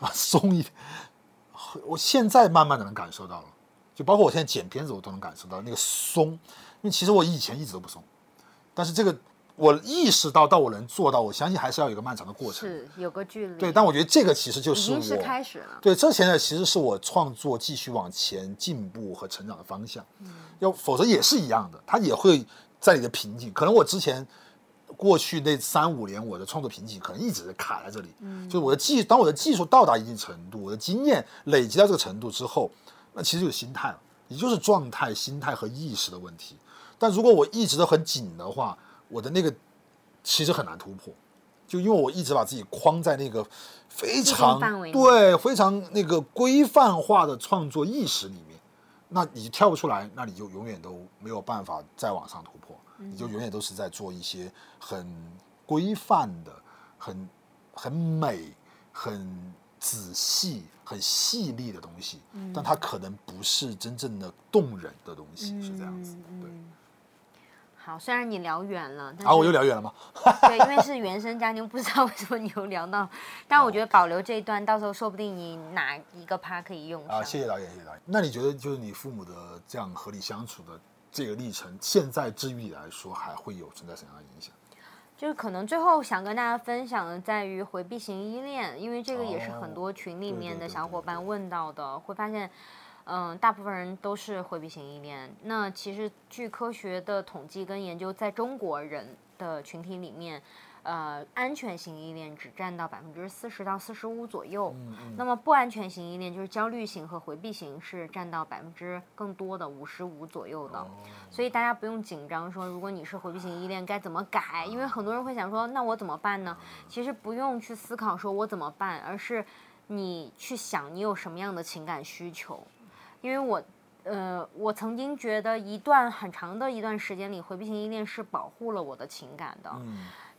啊，松一点。我现在慢慢的能感受到了，就包括我现在剪片子，我都能感受到那个松。因为其实我以前一直都不松，但是这个我意识到，到我能做到，我相信还是要有一个漫长的过程。是有个距离。对，但我觉得这个其实就是我是开始了。对，这现在其实是我创作继续往前进步和成长的方向。嗯要否则也是一样的，它也会在你的瓶颈。可能我之前过去那三五年我的创作瓶颈可能一直卡在这里，嗯，就是我的技，当我的技术到达一定程度，我的经验累积到这个程度之后，那其实就是心态了，也就是状态、心态和意识的问题。但如果我一直都很紧的话，我的那个其实很难突破，就因为我一直把自己框在那个非常对非常那个规范化的创作意识里面，那你跳不出来，那你就永远都没有办法再往上突破。你就永远都是在做一些很规范的、很很美、很仔细、很细腻的东西，但它可能不是真正的动人的东西，是这样子的。对。好，虽然你聊远了，啊，我又聊远了吗？对，因为是原生家庭，不知道为什么你又聊到，但我觉得保留这一段，到时候说不定你哪一个趴可以用上。啊，谢谢导演，谢谢导演。那你觉得，就是你父母的这样和你相处的？这个历程，现在至于你来说，还会有存在什么样的影响？就是可能最后想跟大家分享的，在于回避型依恋，因为这个也是很多群里面的小伙伴问到的，会发现，嗯，大部分人都是回避型依恋。那其实据科学的统计跟研究，在中国人的群体里面。呃，安全型依恋只占到百分之四十到四十五左右，那么不安全型依恋就是焦虑型和回避型是占到百分之更多的五十五左右的，所以大家不用紧张，说如果你是回避型依恋该怎么改？因为很多人会想说，那我怎么办呢？其实不用去思考说我怎么办，而是你去想你有什么样的情感需求。因为我，呃，我曾经觉得一段很长的一段时间里，回避型依恋是保护了我的情感的。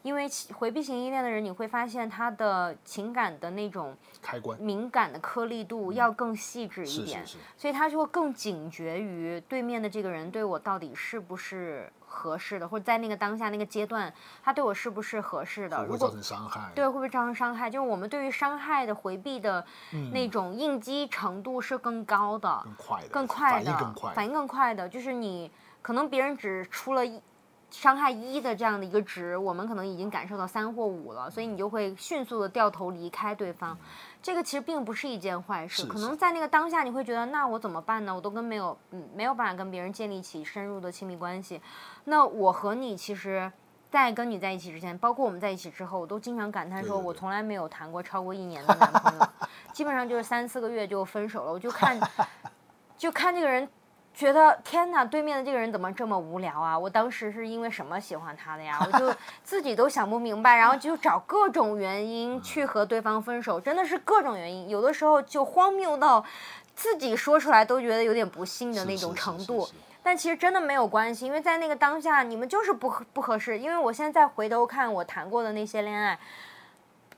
因为回避型依恋的人，你会发现他的情感的那种开关敏感的颗粒度要更细致一点，所以他就会更警觉于对面的这个人对我到底是不是合适的，或者在那个当下那个阶段，他对我是不是合适的？会不会造成伤害？对，会不会造成伤害？就是我们对于伤害的回避的那种应激程度是更高的，更快的，更快的，反应更快，反应更快的，就是你可能别人只出了一。伤害一的这样的一个值，我们可能已经感受到三或五了，所以你就会迅速的掉头离开对方。这个其实并不是一件坏事，可能在那个当下你会觉得，那我怎么办呢？我都跟没有嗯没有办法跟别人建立起深入的亲密关系。那我和你其实，在跟你在一起之前，包括我们在一起之后，我都经常感叹说，我从来没有谈过超过一年的 男朋友，基本上就是三四个月就分手了。我就看，就看这个人。觉得天哪，对面的这个人怎么这么无聊啊？我当时是因为什么喜欢他的呀？我就自己都想不明白，然后就找各种原因去和对方分手，真的是各种原因，有的时候就荒谬到自己说出来都觉得有点不幸的那种程度。但其实真的没有关系，因为在那个当下你们就是不不合适。因为我现在再回头看我谈过的那些恋爱。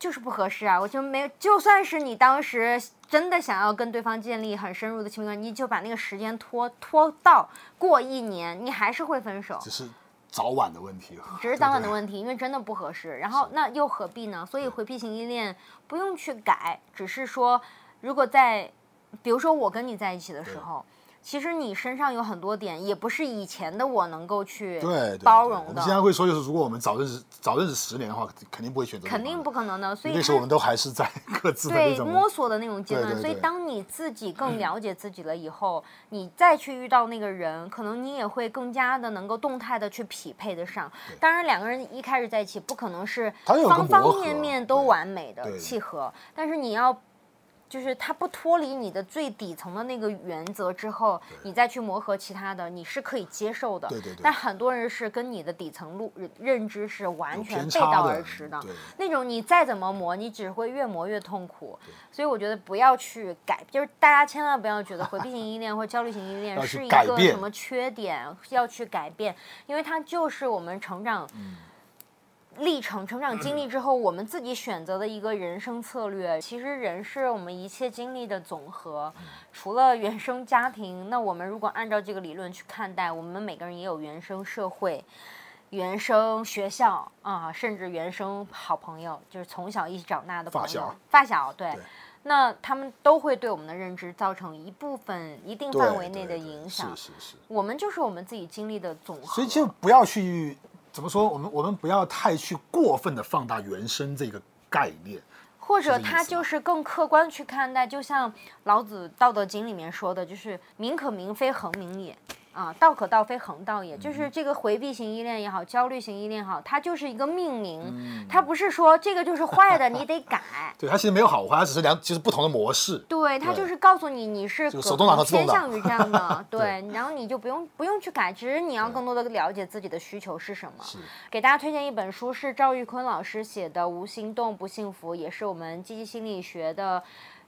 就是不合适啊！我就没有，就算是你当时真的想要跟对方建立很深入的亲密关系，你就把那个时间拖拖到过一年，你还是会分手。只是早晚的问题。只是早晚的问题，因为真的不合适。然后那又何必呢？所以回避型依恋不用去改，只是说，如果在，比如说我跟你在一起的时候。其实你身上有很多点，也不是以前的我能够去包容的。我们经常会说，就是如果我们早认识早认识十年的话，肯定不会选择。肯定不可能的，所以那时候我们都还是在 各自对摸索的那种阶段。所以当你自己更了解自己了以后，你再去遇到那个人，可能你也会更加的能够动态的去匹配得上。当然，两个人一开始在一起，不可能是方方面面都完美的契合，但是你要。就是它不脱离你的最底层的那个原则之后，你再去磨合其他的，你是可以接受的。对对对。但很多人是跟你的底层路认知是完全背道而驰的，那种你再怎么磨，你只会越磨越痛苦。所以我觉得不要去改，就是大家千万不要觉得回避型依恋或焦虑型依恋是一个什么缺点，要去改变，因为它就是我们成长。历程、成长经历之后，我们自己选择的一个人生策略。其实人是我们一切经历的总和，除了原生家庭，那我们如果按照这个理论去看待，我们每个人也有原生社会、原生学校啊，甚至原生好朋友，就是从小一起长大的朋友、发小。对，那他们都会对我们的认知造成一部分一定范围内的影响。是是是。我们就是我们自己经历的总和。所以就不要去。怎么说？我们我们不要太去过分的放大原生这个概念，或者他就是更客观去看待。就像老子《道德经》里面说的，就是“名可名，非恒名也”。啊，道可道非恒道也，就是嗯这个回避型依恋也好，焦虑型依恋也好，它就是一个命名，嗯它不是说这个就是坏的，你得改。对，它其实没有好坏，它只是两其实不同的模式。对，它就是告诉你你是可就手动挡能偏向于这样的，对对，然后你就不用不用去改，只是你要更多的了解自己的需求是什么。是，给大家推荐一本书，是赵玉坤老师写的《无心动不幸福》，也是我们积极心理学的。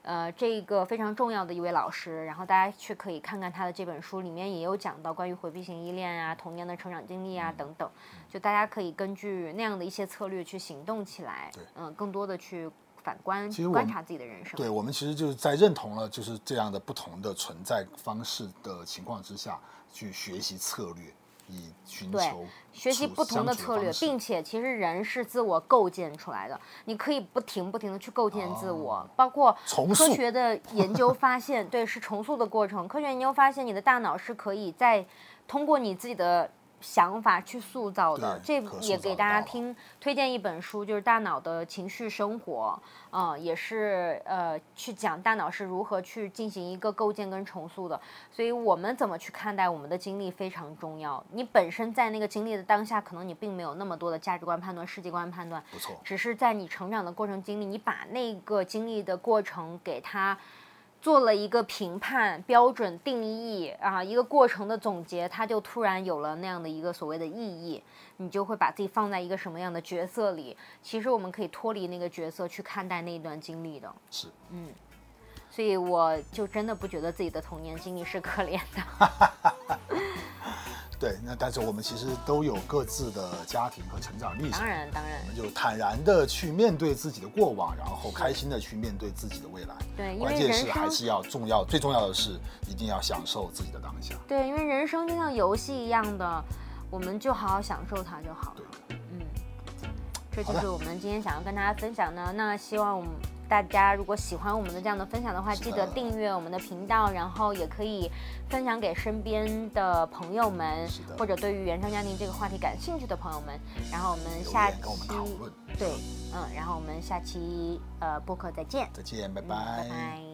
呃，这个非常重要的一位老师，然后大家去可以看看他的这本书，里面也有讲到关于回避型依恋啊、童年的成长经历啊等等，就大家可以根据那样的一些策略去行动起来，对嗯、更多的去反观观察自己的人生。对我们其实就是在认同了就是这样的不同的存在方式的情况之下，去学习策略，以寻对学习不同的策略，并且其实人是自我构建出来的，你可以不停不停的去构建自我，包括科学的研究发现，对，是重塑的过程。科学研究发现，你的大脑是可以在通过你自己的想法去塑造的。这也给大家听推荐一本书，就是《大脑的情绪生活》，嗯，也是呃去讲大脑是如何去进行一个构建跟重塑的。所以我们怎么去看待我们的经历非常重要。你本身在那个经历的当下，可能你并没有那么多的价值观判断、世界观判断，不错，只是在你成长的过程经历，你把那个经历的过程给它做了一个评判标准定义啊，一个过程的总结，它就突然有了那样的一个所谓的意义，你就会把自己放在一个什么样的角色里。其实我们可以脱离那个角色去看待那一段经历的。是所以我就真的不觉得自己的童年经历是可怜的。对。那但是我们其实都有各自的家庭和成长历程当，然，当然我，们就坦然的去面对自己的过往，然后开心的去面对自己的未来。对，因关键是还是要重要，最重要的是一定要享受自己的当下。对，因为人生就像游戏一样的，我们就好好享受它就好了。对嗯，这就是我们今天想要跟大家分享的。那希望我们大家如果喜欢我们的这样的分享的话，记得订阅我们的频道，然后也可以分享给身边的朋友们，或者对于原生家庭这个话题感兴趣的朋友们。然后我们下期。对，嗯，然后我们下期呃播客再见，再见，拜嗯拜。拜